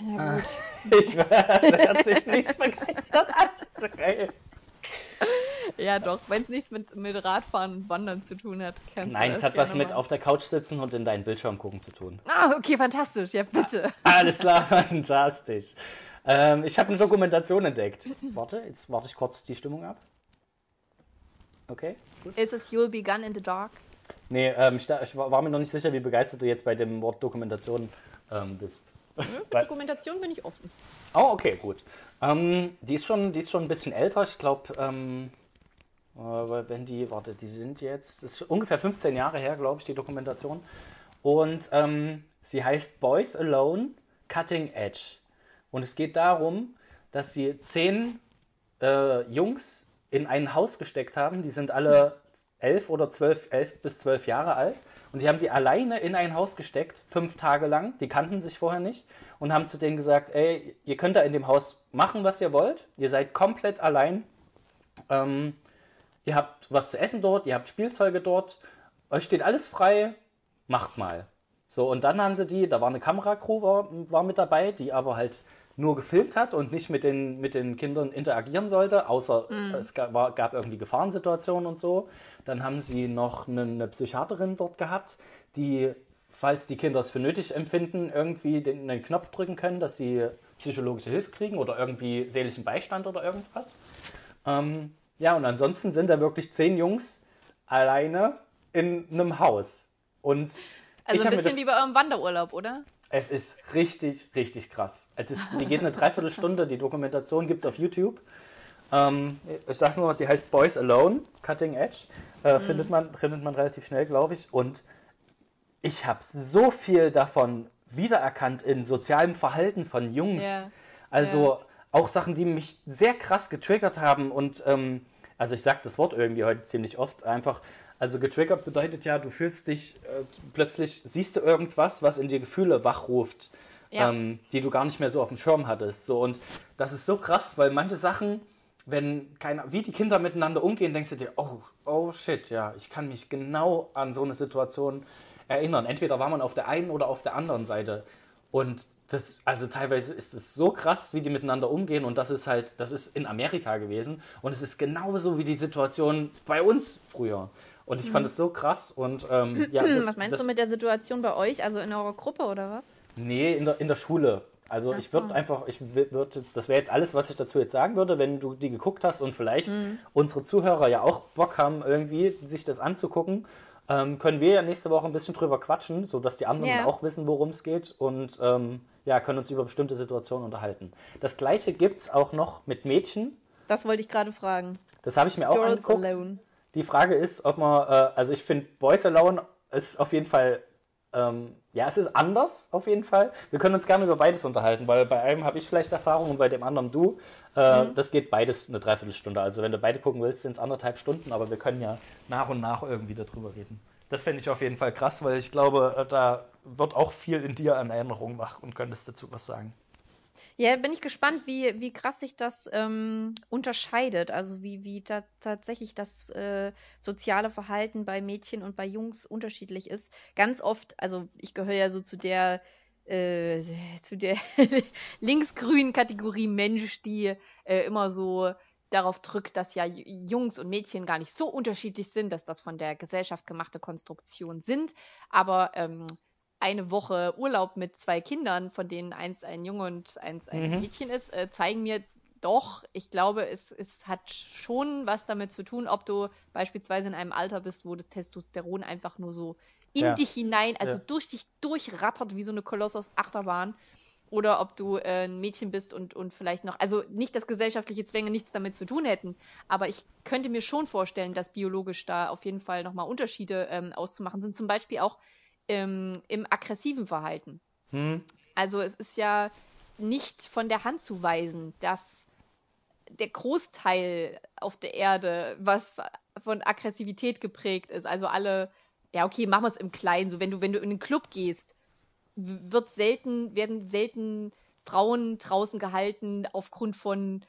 Na gut. Ich werde sich nicht begeistert anzugehen. Ja, doch, wenn es nichts mit, mit Radfahren und Wandern zu tun hat, kannst Nein, du es hat was mit machen. auf der Couch sitzen und in deinen Bildschirm gucken zu tun. Ah, okay, fantastisch. Ja, bitte. Alles klar, fantastisch. Ähm, ich habe eine Dokumentation entdeckt. Warte, jetzt warte ich kurz die Stimmung ab. Okay, gut. Ist es You'll Be Gone in the Dark? Nee, ähm, ich, ich war war mir noch nicht sicher, wie begeistert du jetzt bei dem Wort Dokumentation ähm, bist. Für Weil- Dokumentation bin ich offen. Oh, okay, gut. Ähm, die, ist schon, die ist schon ein bisschen älter. Ich glaube, ähm, äh, wenn die, warte, die sind jetzt, das ist ungefähr 15 Jahre her, glaube ich, die Dokumentation. Und ähm, sie heißt Boys Alone Cutting Edge. Und es geht darum, dass sie zehn äh, Jungs in ein Haus gesteckt haben. Die sind alle elf oder zwölf, elf bis zwölf Jahre alt. Und die haben die alleine in ein Haus gesteckt, fünf Tage lang. Die kannten sich vorher nicht. Und haben zu denen gesagt, ey, ihr könnt da in dem Haus machen, was ihr wollt. Ihr seid komplett allein. Ähm, ihr habt was zu essen dort, ihr habt Spielzeuge dort. Euch steht alles frei. Macht mal. So, und dann haben sie die, da war eine Kameracrew war, war mit dabei, die aber halt nur gefilmt hat und nicht mit den, mit den Kindern interagieren sollte, außer es gab, war, gab irgendwie Gefahrensituationen und so. Dann haben sie noch eine, eine Psychiaterin dort gehabt, die, falls die Kinder es für nötig empfinden, irgendwie den, einen Knopf drücken können, dass sie psychologische Hilfe kriegen oder irgendwie seelischen Beistand oder irgendwas. Ähm, ja, und ansonsten sind da wirklich zehn Jungs alleine in einem Haus. Und Also ein bisschen das- wie bei eurem Wanderurlaub, oder? Es ist richtig, richtig krass. Es ist, die geht eine Dreiviertelstunde, die Dokumentation gibt es auf YouTube. Ähm, ich sag's nur, die heißt Boys Alone, Cutting Edge. Äh, findet, man, findet man relativ schnell, glaube ich. Und ich habe so viel davon wiedererkannt in sozialem Verhalten von Jungs. Ja. Also auch Sachen, die mich sehr krass getriggert haben. Und ähm, also ich sage das Wort irgendwie heute ziemlich oft einfach. Also getriggert bedeutet ja, du fühlst dich äh, plötzlich, siehst du irgendwas, was in dir Gefühle wachruft, Ja. ähm, die du gar nicht mehr so auf dem Schirm hattest. So, und das ist so krass, weil manche Sachen, wenn keiner, wie die Kinder miteinander umgehen, denkst du dir, oh, oh shit, ja, ich kann mich genau an so eine Situation erinnern. Entweder war man auf der einen oder auf der anderen Seite. Und das, also teilweise ist es so krass, wie die miteinander umgehen. Und das ist halt, das ist in Amerika gewesen. Und es ist genauso wie die Situation bei uns früher. Und ich fand es so krass. Und ähm, ja, das, was meinst das, du mit der Situation bei euch, also in eurer Gruppe oder was? Nee, in der, in der Schule. Also Ach ich so. würde einfach, ich würde jetzt, das wäre jetzt alles, was ich dazu jetzt sagen würde, wenn du die geguckt hast und vielleicht Mhm. unsere Zuhörer ja auch Bock haben, irgendwie sich das anzugucken. ähm, können wir ja nächste Woche ein bisschen drüber quatschen, sodass die anderen Ja. auch wissen, worum es geht und ähm, ja, können uns über bestimmte Situationen unterhalten. Das gleiche gibt es auch noch mit Mädchen. Das wollte ich gerade fragen. Das habe ich mir auch Girls angeguckt. Alone. Die Frage ist, ob man, äh, also ich finde Boys Alone ist auf jeden Fall, ähm, ja, es ist anders auf jeden Fall. Wir können uns gerne über beides unterhalten, weil bei einem habe ich vielleicht Erfahrung und bei dem anderen du. Äh, Das geht beides eine Dreiviertelstunde. Also wenn du beide gucken willst, sind es anderthalb Stunden, aber wir können ja nach und nach irgendwie darüber reden. Das fände ich auf jeden Fall krass, weil ich glaube, äh, da wird auch viel in dir an Erinnerungen wach und könntest dazu was sagen. Ja, bin ich gespannt, wie, wie krass sich das ähm, unterscheidet. Also wie, wie ta tatsächlich das äh, soziale Verhalten bei Mädchen und bei Jungs unterschiedlich ist. Ganz oft, also ich gehöre ja so zu der äh, zu der linksgrünen Kategorie Mensch, die äh, immer so darauf drückt, dass ja Jungs und Mädchen gar nicht so unterschiedlich sind, dass das von der Gesellschaft gemachte Konstruktionen sind. Aber ähm, eine Woche Urlaub mit zwei Kindern, von denen eins ein Junge und eins ein Mhm. Mädchen ist, äh, zeigen mir doch, ich glaube, es, es hat schon was damit zu tun, ob du beispielsweise in einem Alter bist, wo das Testosteron einfach nur so in Ja. dich hinein, also Ja. durch dich durchrattert wie so eine Kolossus-Achterbahn. Oder ob du äh, ein Mädchen bist und, und vielleicht noch, also nicht, dass gesellschaftliche Zwänge nichts damit zu tun hätten, aber ich könnte mir schon vorstellen, dass biologisch da auf jeden Fall nochmal Unterschiede ähm, auszumachen sind. Zum Beispiel auch ähm, im aggressiven Verhalten. Hm? Also es ist ja nicht von der Hand zu weisen, dass der Großteil auf der Erde, was von Aggressivität geprägt ist, also alle, ja okay, machen wir es im Kleinen, so wenn du, wenn du in den Club gehst, wird selten, werden selten Frauen draußen gehalten aufgrund von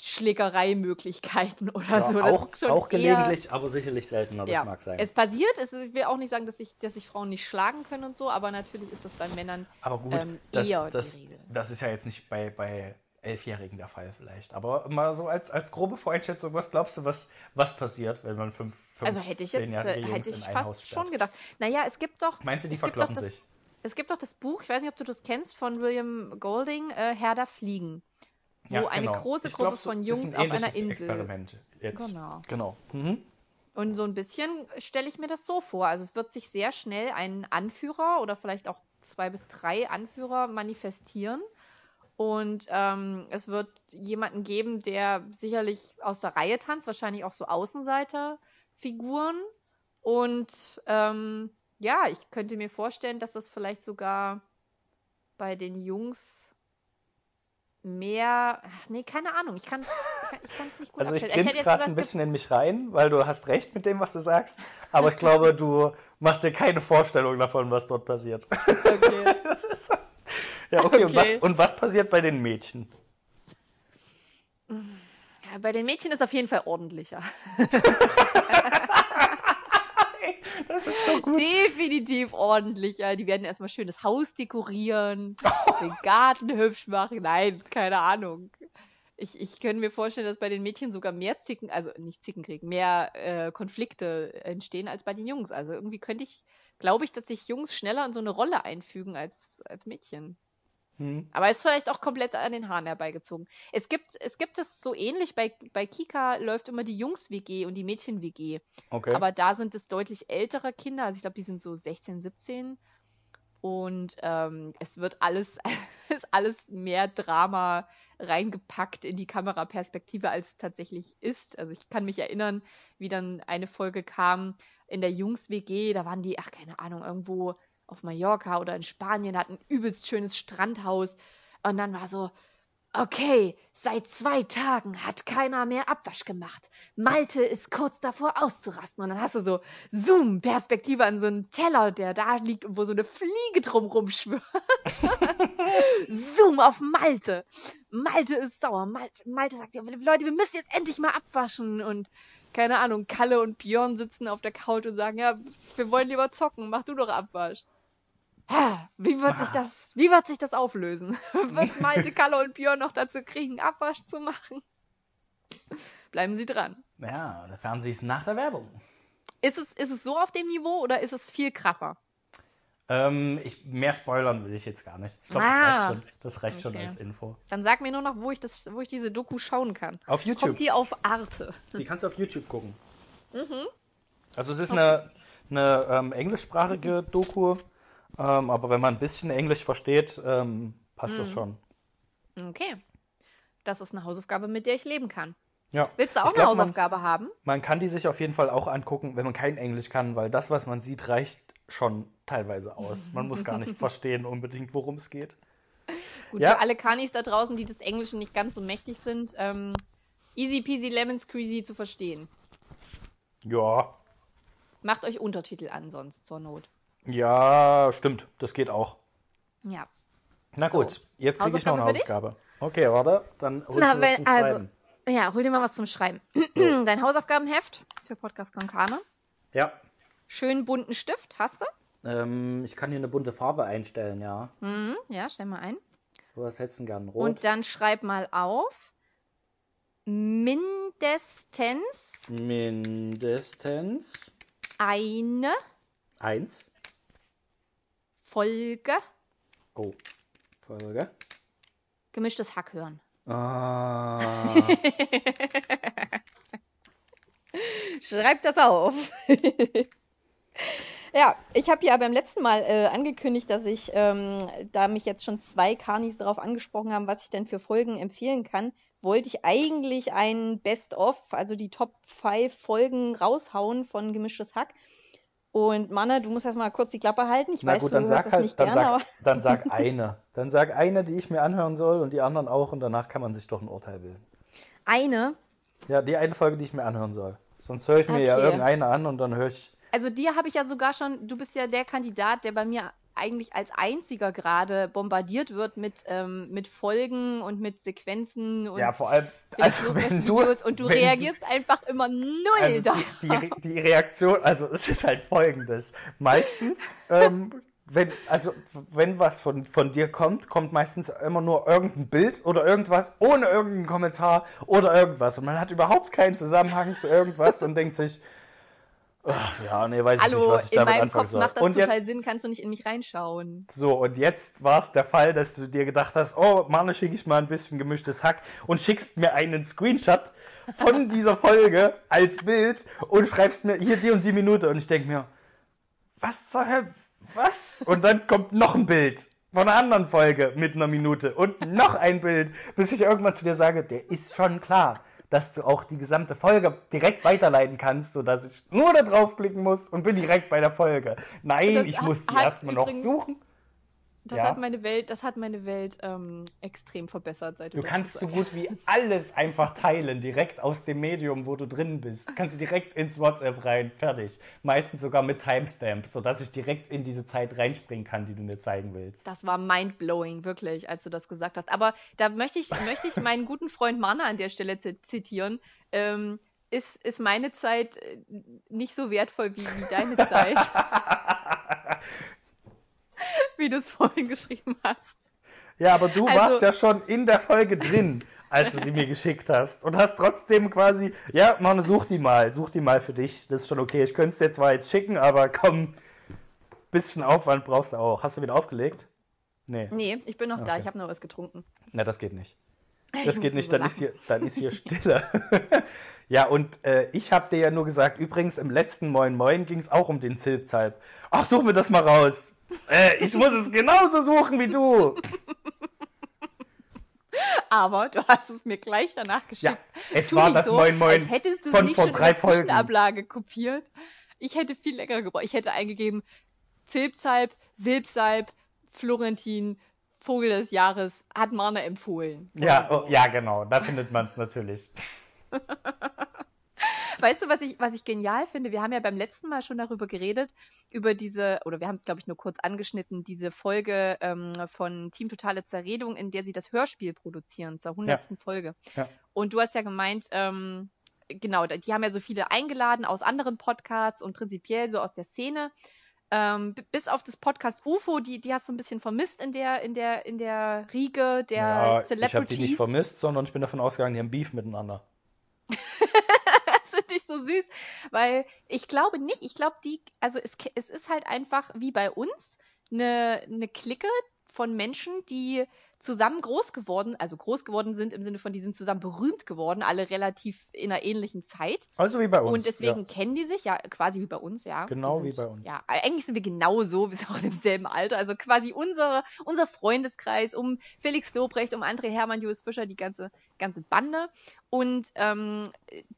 Schlägereimöglichkeiten oder Ja, so. Das auch, ist schon auch eher- gelegentlich, aber sicherlich seltener, das ja, mag sein. es passiert. Es, ich will auch nicht sagen, dass sich dass sich Frauen nicht schlagen können und so, aber natürlich ist das bei Männern Aber gut, ähm, das, eher das, die Regel. das ist ja jetzt nicht bei, bei Elfjährigen der Fall vielleicht. Aber mal so als, als grobe Voreinschätzung, was glaubst du, was, was passiert, wenn man fünf, fünf Also hätte ich jetzt hätte ich fast schon gedacht. Naja, es gibt doch. Meinst du, die verkloppen das, sich? Es gibt doch das Buch, ich weiß nicht, ob du das kennst, von William Golding, äh, Herr der Fliegen. Wo Ja, eine genau. große Ich Gruppe glaub, von Jungs ein auf einer Insel. Experiment jetzt. Genau. Genau. Mhm. Und so ein bisschen stelle ich mir das so vor. Also es wird sich sehr schnell ein Anführer oder vielleicht auch zwei bis drei Anführer manifestieren. Und ähm, es wird jemanden geben, der sicherlich aus der Reihe tanzt, wahrscheinlich auch so Außenseiterfiguren. Und ähm, ja, ich könnte mir vorstellen, dass das vielleicht sogar bei den Jungs mehr. Ach, nee, keine Ahnung. Ich kann es ich kann's nicht gut Also ich jetzt gerade ein bisschen in mich rein, weil du hast recht mit dem, was du sagst. Aber ich glaube, du machst dir keine Vorstellung davon, was dort passiert. Okay. Ist, ja, okay. Und, was, Okay. und was passiert bei den Mädchen? Ja, bei den Mädchen ist auf jeden Fall ordentlicher. Das ist so gut. Definitiv ordentlicher. Die werden erstmal schön das Haus dekorieren, den Garten hübsch machen. Nein, keine Ahnung. Ich, ich könnte mir vorstellen, dass bei den Mädchen sogar mehr Zicken, also nicht Zickenkrieg, mehr äh, Konflikte entstehen als bei den Jungs. Also irgendwie könnte ich, glaube ich, dass sich Jungs schneller in so eine Rolle einfügen als, als Mädchen. Hm. Aber ist vielleicht auch komplett an den Haaren herbeigezogen. Es gibt es gibt es so ähnlich, bei, bei Kika läuft immer die Jungs-WG und die Mädchen-WG. Okay. Aber da sind es deutlich ältere Kinder, also ich glaube, die sind so 16, 17. Und ähm, es wird alles, ist alles mehr Drama reingepackt in die Kameraperspektive, als es tatsächlich ist. Also ich kann mich erinnern, wie dann eine Folge kam in der Jungs-WG, da waren die, ach keine Ahnung, irgendwo auf Mallorca oder in Spanien, hatten ein übelst schönes Strandhaus. Und dann war so, Okay, seit zwei Tagen hat keiner mehr Abwasch gemacht. Malte ist kurz davor auszurasten. Und dann hast du so Zoom-Perspektive an so einen Teller, der da liegt und wo so eine Fliege drumrum schwirrt. Zoom auf Malte. Malte ist sauer. Malte, Malte sagt, ja, Leute, wir müssen jetzt endlich mal abwaschen. Und keine Ahnung, Kalle und Björn sitzen auf der Couch und sagen, ja, wir wollen lieber zocken, mach du doch Abwasch. Ha, Wie wird sich das, wie wird sich das auflösen? wird Malte, Kalle und Björn noch dazu kriegen, Abwasch zu machen? Bleiben Sie dran. Ja, der Fernseh ist nach der Werbung. Ist es, ist es so auf dem Niveau oder ist es viel krasser? Ähm, ich, mehr spoilern will ich jetzt gar nicht. Ich glaube, Ah. das reicht schon, das reicht schon Okay. als Info. Dann sag mir nur noch, wo ich, das, wo ich diese Doku schauen kann. Auf YouTube. Kommt die auf Arte? Die kannst du auf YouTube gucken. Mhm. Also es ist eine, eine ähm, englischsprachige Doku. Ähm, aber wenn man ein bisschen Englisch versteht, ähm, passt das schon. Okay. Das ist eine Hausaufgabe, mit der ich leben kann. Ja. Willst du auch Ich eine glaub, man- Hausaufgabe haben? Man kann die sich auf jeden Fall auch angucken, wenn man kein Englisch kann, weil das, was man sieht, reicht schon teilweise aus. Man muss gar nicht verstehen unbedingt, worum es geht. Gut, Ja. für alle Kanis da draußen, die des Englischen nicht ganz so mächtig sind, ähm, easy peasy lemon squeezy zu verstehen. Ja, Macht euch Untertitel an, sonst zur Not. Ja, stimmt, das geht auch. Ja. Na So. gut, jetzt kriege ich noch eine Hausaufgabe. Okay, warte, dann hol Na, ich mir was zum also, Schreiben. ja, hol dir mal was zum Schreiben. Dein Hausaufgabenheft für Podcast Konkane. Ja, Schön bunten Stift, hast du? ähm, ich kann hier eine bunte Farbe einstellen, ja. Mhm, ja, stell mal ein. Was hättest du gern? Rot? Und dann schreib mal auf. Mindestens Mindestens eine eins. Folge Oh, Folge. gemischtes Hack hören. Ah, Schreib das auf. ja, ich habe ja beim letzten Mal äh, angekündigt, dass ich, ähm, da mich jetzt schon zwei Karnis darauf angesprochen haben, was ich denn für Folgen empfehlen kann, wollte ich eigentlich ein Best-of, also die Top 5 Folgen raushauen von Gemischtes Hack. Und Manne, du musst erst mal kurz die Klappe halten. Ich na weiß, gut, du dann sag das halt, nicht dann gerne, aber sag, dann sag eine. Dann sag eine, die ich mir anhören soll und die anderen auch und danach kann man sich doch ein Urteil bilden. eine, Ja, die eine Folge, die ich mir anhören soll. Sonst höre ich mir ja Okay. irgendeine an und dann höre ich. Also dir habe ich ja sogar schon, du bist ja der Kandidat, der bei mir eigentlich als einziger gerade bombardiert wird mit, ähm, mit Folgen und mit Sequenzen und Ja, vor allem, also wenn du. Videos und du reagierst einfach immer null also da. die, die, die Reaktion, also es ist halt folgendes. Meistens, ähm, wenn, also wenn was von, von dir kommt, kommt meistens immer nur irgendein Bild oder irgendwas ohne irgendeinen Kommentar oder irgendwas. Und man hat überhaupt keinen Zusammenhang zu irgendwas und denkt sich, ach, ja, nee, weiß ich nicht, Hallo, was ich in damit meinem Kopf soll. macht das und total jetzt, Sinn, kannst du nicht in mich reinschauen. So, und jetzt war es der Fall, dass du dir gedacht hast, oh, Mann, schicke ich mal ein bisschen gemischtes Hack und schickst mir einen Screenshot von dieser Folge als Bild und schreibst mir hier die und die Minute. Und ich denke mir, was zur Hölle, was? Und dann kommt noch ein Bild von einer anderen Folge mit einer Minute und noch ein Bild, bis ich irgendwann zu dir sage, der ist schon klar, dass du auch die gesamte Folge direkt weiterleiten kannst, sodass ich nur da draufklicken muss und bin direkt bei der Folge. Nein, Das ich muss die erstmal noch suchen. Das Ja. hat meine Welt, das hat meine Welt ähm, extrem verbessert, seit du Du kannst so gut wie alles einfach teilen, direkt aus dem Medium, wo du drin bist. Kannst du direkt ins WhatsApp rein, fertig. Meistens sogar mit Timestamp, sodass ich direkt in diese Zeit reinspringen kann, die du mir zeigen willst. Das war mindblowing, wirklich, als du das gesagt hast. Aber da möchte ich, möchte ich meinen guten Freund Mana an der Stelle zi- zitieren. Ähm, ist, ist meine Zeit äh, nicht so wertvoll wie, wie deine Zeit? wie du es vorhin geschrieben hast. Ja, aber du Also- warst ja schon in der Folge drin, als du sie mir geschickt hast. Und hast trotzdem quasi, ja, Mann, such die mal, such die mal für dich. Das ist schon okay. Ich könnte es dir zwar jetzt schicken, aber komm, bisschen Aufwand brauchst du auch. Hast du wieder aufgelegt? Nee, Nee, ich bin noch da, Okay. ich habe nur was getrunken. na, das geht nicht. Ich Das geht musste nicht, so dann ist, hier, dann ist hier Stille. ja, und äh, ich habe dir ja nur gesagt, übrigens im letzten Moin Moin ging es auch um den Zilpzalp. Ach, such mir das mal raus. Äh, ich muss es genauso suchen wie du. Aber du hast es mir gleich danach geschickt. Ja, es Tu war das so, Moin Moin als hättest du es von nicht vor schon in drei der Folgen. Zwischenablage kopiert. Ich hätte viel länger gebraucht. Ich hätte eingegeben Zilpzalp, Silbsalb, Florentin, Vogel des Jahres, hat Marne empfohlen. Ja, so. oh, ja, genau, da findet man es natürlich. Weißt du, was ich, was ich genial finde? Wir haben ja beim letzten Mal schon darüber geredet, über diese, oder wir haben es, glaube ich, nur kurz angeschnitten, diese Folge ähm, von Team Totale Zerredung, in der sie das Hörspiel produzieren, zur hundertsten Folge. Ja. Und du hast ja gemeint, ähm, genau, die haben ja so viele eingeladen aus anderen Podcasts und prinzipiell so aus der Szene. Ähm, bis auf das Podcast UFO, die, die hast du ein bisschen vermisst in der, in der, in der Riege der Ja, ich habe Celebrities. die nicht vermisst, sondern ich bin davon ausgegangen, die haben Beef miteinander. so süß, weil ich glaube nicht, ich glaube die, also es, es ist halt einfach wie bei uns eine, eine Clique, von Menschen, die zusammen groß geworden, also groß geworden sind im Sinne von, die sind zusammen berühmt geworden, alle relativ in einer ähnlichen Zeit. Also wie bei uns. Und deswegen ja. kennen die sich, ja, quasi wie bei uns, ja. Genau Wir wie sind, bei uns. Ja, eigentlich sind wir genauso, wir sind auch im selben Alter. Also quasi unsere, unser Freundeskreis um Felix Lobrecht, um André Hermann, Julius Fischer, die ganze, ganze Bande. Und ähm,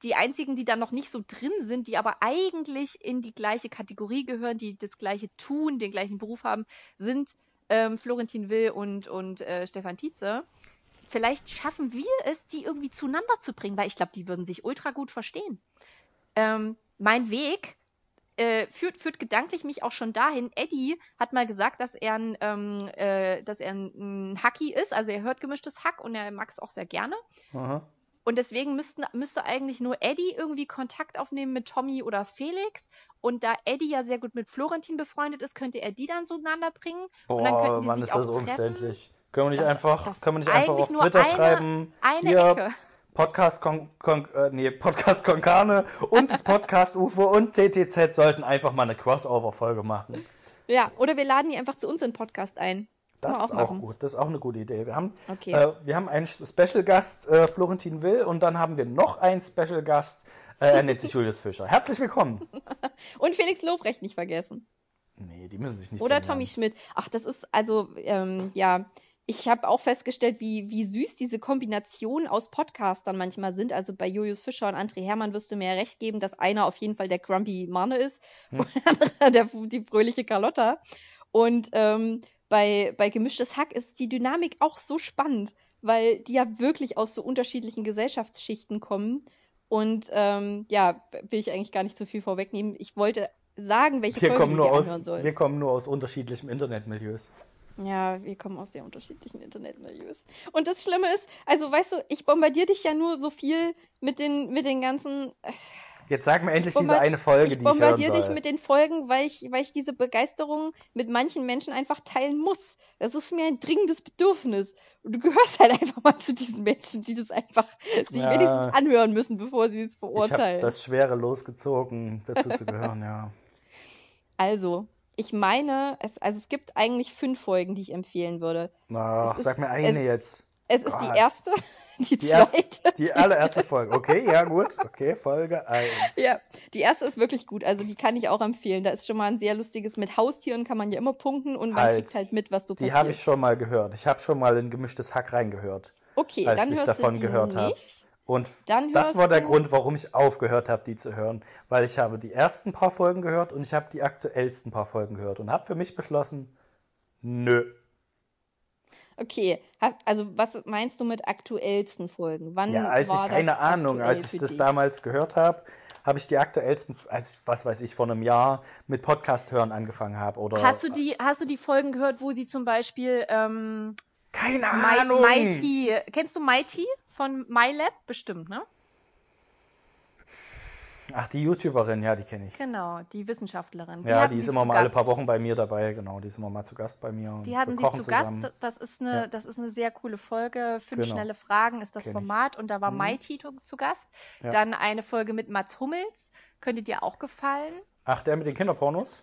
die einzigen, die da noch nicht so drin sind, die aber eigentlich in die gleiche Kategorie gehören, die das gleiche tun, den gleichen Beruf haben, sind ähm, Florentin Will und, und äh, Stefan Tietze. Vielleicht schaffen wir es, die irgendwie zueinander zu bringen, weil ich glaube, die würden sich ultra gut verstehen. Ähm, mein Weg äh, führt, führt gedanklich mich auch schon dahin. Eddie hat mal gesagt, dass er ein, ähm, äh, dass er ein, ein Hacki ist, also er hört gemischtes Hack und er mag es auch sehr gerne. Aha. Und deswegen müssten, müsste eigentlich nur Eddie irgendwie Kontakt aufnehmen mit Tommy oder Felix. Und da Eddie ja sehr gut mit Florentin befreundet ist, könnte er die dann zueinander bringen. und dann Boah, könnten die Mann, sich ist das auch treffen. umständlich. Können wir nicht Das- einfach, das können wir nicht einfach auf Twitter eine- schreiben? Eine hier, Ecke. Podcast Kon Kon äh, nee, Podcast Konkane und das Podcast UFO und TTZ sollten einfach mal eine Crossover-Folge machen. Ja, oder wir laden die einfach zu uns in den Podcast ein. Das wir ist auch machen. gut. Das ist auch eine gute Idee. Wir haben, Okay. äh, wir haben einen Special Gast, äh, Florentin Will, und dann haben wir noch einen Special Gast, äh, er nennt sich Julius Fischer. Herzlich willkommen. Und Felix Lobrecht nicht vergessen. Nee, die müssen sich nicht Oder. Tommy Schmidt. Ach, das ist also, ähm, ja, ich habe auch festgestellt, wie, wie süß diese Kombinationen aus Podcastern manchmal sind. Also bei Julius Fischer und André Hermann wirst du mir ja recht geben, dass einer auf jeden Fall der Grumpy Marne ist Hm. und der andere der, die fröhliche Carlotta. Und ähm, bei, bei Gemischtes Hack ist die Dynamik auch so spannend, weil die ja wirklich aus so unterschiedlichen Gesellschaftsschichten kommen. Und ähm, ja, will ich eigentlich gar nicht zu viel vorwegnehmen. Ich wollte sagen, welche Wir Folge kommen, nur aus, sollst. wir kommen nur aus unterschiedlichen Internetmilieus. Ja, wir kommen aus sehr unterschiedlichen Internetmilieus. Und das Schlimme ist, also weißt du, ich bombardiere dich ja nur so viel mit den, mit den ganzen. Jetzt sag mir endlich diese eine Folge, ich die ich hören bombardiere dich soll. mit den Folgen, weil ich, weil ich diese Begeisterung mit manchen Menschen einfach teilen muss. Das ist mir ein dringendes Bedürfnis. Und du gehörst halt einfach mal zu diesen Menschen, die das einfach sich Ja. wenigstens anhören müssen, bevor sie es ich verurteilen. das Schwere losgezogen, dazu zu gehören, ja. Also, ich meine, es, also es gibt eigentlich fünf Folgen, die ich empfehlen würde. Ist- sag mir eine es- jetzt. Es ist Gott. die erste, die, Die, erste, zweite. die allererste Folge. Okay, ja, gut. Okay, Folge 1. Ja, die erste ist wirklich gut. Also die kann ich auch empfehlen. Da ist schon mal ein sehr lustiges mit Haustieren, kann man ja immer punkten und man Halt. kriegt halt mit, was so Die passiert. habe ich schon mal gehört. Ich habe schon mal in gemischtes Hack reingehört. okay, als dann ich hörst davon du die gehört hab. nicht. Und Dann das war der Grund, warum ich aufgehört habe, die zu hören. Weil ich habe die ersten paar Folgen gehört und ich habe die aktuellsten paar Folgen gehört und habe für mich beschlossen, nö. Okay, hast, also was meinst du mit aktuellsten Folgen? Wann Ja, als war ich, keine das Ahnung, als ich das dich? damals gehört habe, habe ich die aktuellsten, als was weiß ich, vor einem Jahr mit Podcast hören angefangen habe. Oder Hast du die, hast du die Folgen gehört, wo sie zum Beispiel ähm, Keine Ahnung. Mighty, kennst du Mighty von MyLab? Bestimmt, ne? Ach, die YouTuberin, ja, die kenne ich. Genau, die Wissenschaftlerin. ja, hatten die ist immer mal alle Gast. paar Wochen bei mir dabei, genau, die ist immer mal zu Gast bei mir. Die hatten sie zu Gast. zusammen. Das ist eine, Ja. das ist eine sehr coole Folge. Fünf Genau. schnelle Fragen ist das Kenn ich. Format und da war Mhm. Mighty zu- zu Gast. Ja. Dann eine Folge mit Mats Hummels. Könnte dir auch gefallen. Ach, der mit den Kinderpornos?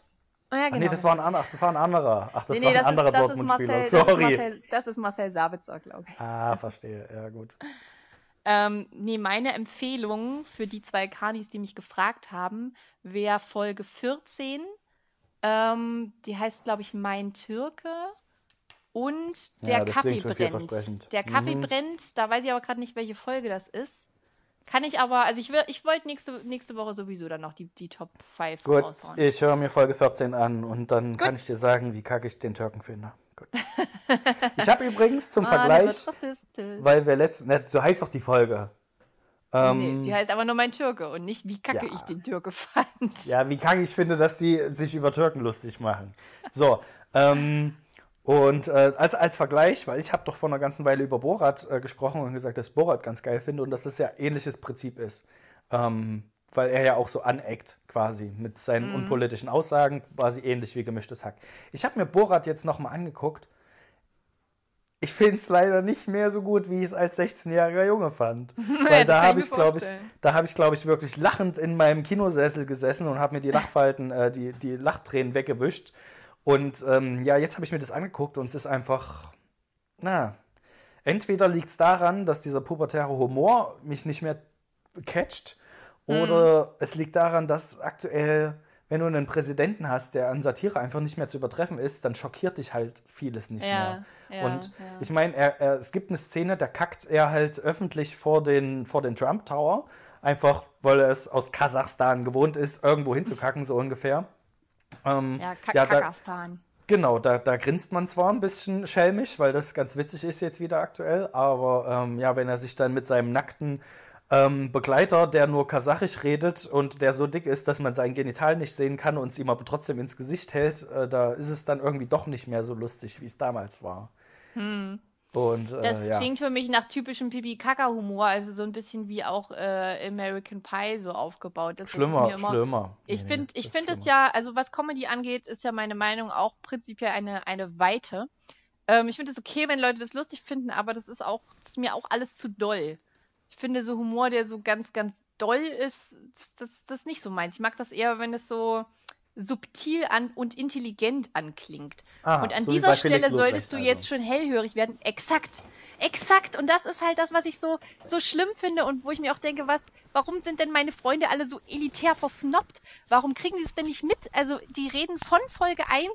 Ah, ja, Ach genau. nee, das war ein anderer. Ach, das war ein anderer. Ach, das nee, war nee, ein das, anderer ist, das, ist. Marcel, das, ist Sorry. Marcel, das ist Marcel Sabitzer, glaube ich. Ah, verstehe. Ja, gut. Ähm, nee, meine Empfehlung für die zwei Kanis, die mich gefragt haben, wäre Folge 14. Ähm, die heißt, glaube ich, Mein Türke. Und der Ja, Kaffee brennt. Der Kaffee Mhm. brennt, da weiß ich aber gerade nicht, welche Folge das ist. Kann ich aber, also ich, will- ich wollte nächste, nächste Woche sowieso dann noch die, die Top 5 Gut, raushauen. ich höre mir Folge 14 an und dann Gut. kann ich dir sagen, wie kacke ich den Türken finde. Gut. Ich habe übrigens zum der Vergleich, weil wir letzten, ne, so heißt doch die Folge. Ähm, nee, die heißt aber nur mein Türke und nicht, wie kacke Ja. ich den Türke fand. Ja, wie kacke ich finde, dass die sich über Türken lustig machen. So, ähm, und äh, als, als Vergleich, weil ich habe doch vor einer ganzen Weile über Borat äh, gesprochen und gesagt, dass Borat ganz geil finde und dass das ja ähnliches Prinzip ist. Ähm, weil er ja auch so aneckt quasi mit seinen unpolitischen Aussagen, quasi ähnlich wie gemischtes Hack. Ich habe mir Borat jetzt nochmal angeguckt. Ich finde es leider nicht mehr so gut, wie ich es als 16-jähriger Junge fand. Weil das da habe ich, glaube ich, da habe ich, glaube ich, wirklich lachend in meinem Kinosessel gesessen und habe mir die Lachfalten, äh, die, die Lachtränen weggewischt. Und ähm, ja, jetzt habe ich mir das angeguckt und es ist einfach, na, entweder liegt es daran, dass dieser pubertäre Humor mich nicht mehr catcht, oder es liegt daran, dass aktuell, wenn du einen Präsidenten hast, der an Satire einfach nicht mehr zu übertreffen ist, dann schockiert dich halt vieles nicht Ja, mehr. ja, und ja. ich meine, es gibt eine Szene, da kackt er halt öffentlich vor den, vor den Trump Tower, einfach weil er es aus Kasachstan gewohnt ist, irgendwo hinzukacken, so ungefähr. Ähm, Ja, Ka da, Kakastan. Genau, da, da grinst man zwar ein bisschen schelmisch, weil das ganz witzig ist jetzt wieder aktuell, aber ähm, ja, wenn er sich dann mit seinem nackten ähm, Begleiter, der nur Kasachisch redet und der so dick ist, dass man sein Genital nicht sehen kann und es ihm aber trotzdem ins Gesicht hält, äh, da ist es dann irgendwie doch nicht mehr so lustig, wie es damals war. Und äh, Das ja. klingt für mich nach typischem Pipi-Kaka-Humor, also so ein bisschen wie auch äh, American Pie so aufgebaut. Das ist schlimmer, immer- schlimmer. Ich Nee, finde, ich finde es ja, also was Comedy angeht, ist ja meine Meinung auch prinzipiell eine, eine Weite. Ähm, ich finde es okay, wenn Leute das lustig finden, aber das ist auch, das ist mir auch alles zu doll. Ich finde so Humor, der so ganz, ganz doll ist, das, das ist nicht so meins. Ich mag das eher, wenn es so subtil an und intelligent anklingt. Aha, und an so dieser Stelle solltest du Lobrecht jetzt schon hellhörig werden. Exakt. Exakt. Und das ist halt das, was ich so, so schlimm finde und wo ich mir auch denke, was, warum sind denn meine Freunde alle so elitär versnobbt? Warum kriegen die es denn nicht mit? Also, die reden von Folge 1,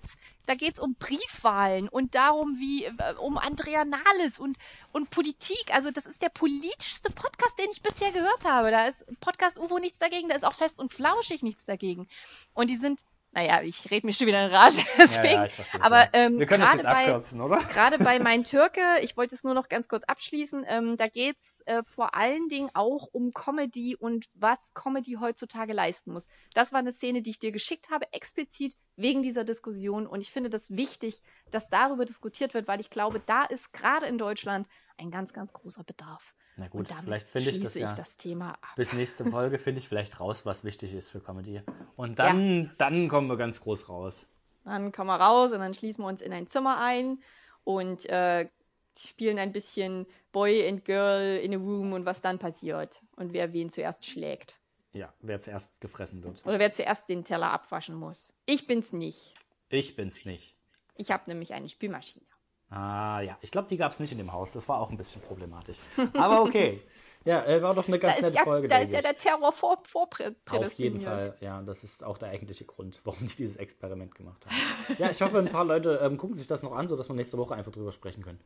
da geht's um Briefwahlen und darum, wie, äh, um Andrea Nahles und, und Politik. Also, das ist der politischste Podcast, den ich bisher gehört habe. Da ist Podcast UFO nichts dagegen, da ist auch fest und flauschig nichts dagegen. Und die sind, naja, ich rede mich schon wieder in Rage, deswegen. Ja, ja, verstehe aber ähm, Wir können das gerade jetzt bei, abkürzen, oder? gerade bei Mein Türke, ich wollte es nur noch ganz kurz abschließen, ähm, da geht's äh, vor allen Dingen auch um Comedy und was Comedy heutzutage leisten muss. Das war eine Szene, die ich dir geschickt habe, explizit wegen dieser Diskussion. Und ich finde das wichtig, dass darüber diskutiert wird, weil ich glaube, da ist gerade in Deutschland ein ganz, ganz großer Bedarf. Na gut, vielleicht finde ich das ja. ich das Thema ab. Bis nächste Folge finde ich vielleicht raus, was wichtig ist für Comedy. Und dann, dann kommen wir ganz groß raus. Dann kommen wir raus und dann schließen wir uns in ein Zimmer ein und äh, spielen ein bisschen Boy and Girl in a Room und was dann passiert und wer wen zuerst schlägt. Ja, wer zuerst gefressen wird. Oder wer zuerst den Teller abwaschen muss. Ich bin's nicht. Ich bin's nicht. Ich habe nämlich eine Spülmaschine. Ah ja, ich glaube, die gab es nicht in dem Haus. Das war auch ein bisschen problematisch. Aber okay. Ja, äh, war doch eine ganz nette ja, Folge. da ist ja ich. der Terror vor, vorprädestiniert. Auf jeden Fall, ja, das ist auch der eigentliche Grund, warum die dieses Experiment gemacht haben. Ja, ich hoffe, ein paar Leute ähm, gucken sich das noch an, sodass wir nächste Woche einfach drüber sprechen können.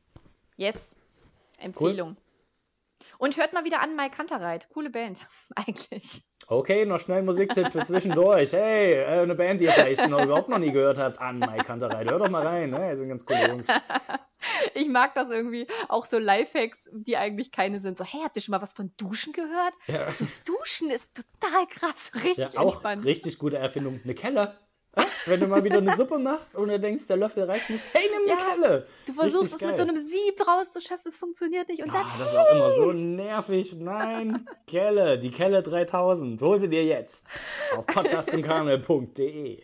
Yes. Empfehlung. Und hört mal wieder an Mike Kantereit. Coole Band, eigentlich. Okay, noch schnell Musiktipp für zwischendurch. Hey, äh, eine Band, die ihr vielleicht noch überhaupt noch nie gehört habt, an Mike Kantereit. Hört doch mal rein, ne? Das sind ganz coole Jungs. Ich mag das irgendwie, auch so Lifehacks, die eigentlich keine sind. So, hey, habt ihr schon mal was von Duschen gehört? Ja, So, Duschen ist total krass, richtig ja auch entspannt. richtig gute Erfindung. Eine Kelle. Wenn du mal wieder eine Suppe machst und du denkst, der Löffel reicht nicht, hey, nimm eine Ja, Kelle. Du versuchst Richtig es mit so einem Sieb rauszuschöpfen, es funktioniert nicht. Und dann, Ah, das ist auch immer so nervig. Nein, Kelle, die Kelle 3000. Hol sie dir jetzt auf podcastimkane.de.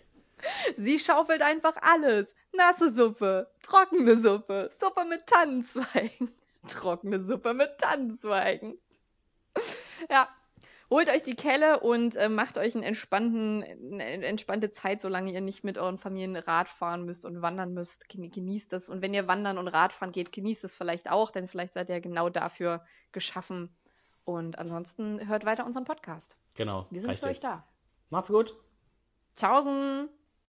sie schaufelt einfach alles. Nasse Suppe, trockene Suppe, Suppe mit Tannenzweigen. Trockene Suppe mit Tannenzweigen. Ja. Holt euch die Kelle und äh, macht euch einen entspannten, eine entspannte Zeit, solange ihr nicht mit euren Familien Rad fahren müsst und wandern müsst. Geni- Genießt es. Und wenn ihr wandern und Radfahren geht, genießt es vielleicht auch, denn vielleicht seid ihr genau dafür geschaffen. Und ansonsten hört weiter unseren Podcast. Genau. Wir sind reicht für euch da. Macht's gut. Tschaußen!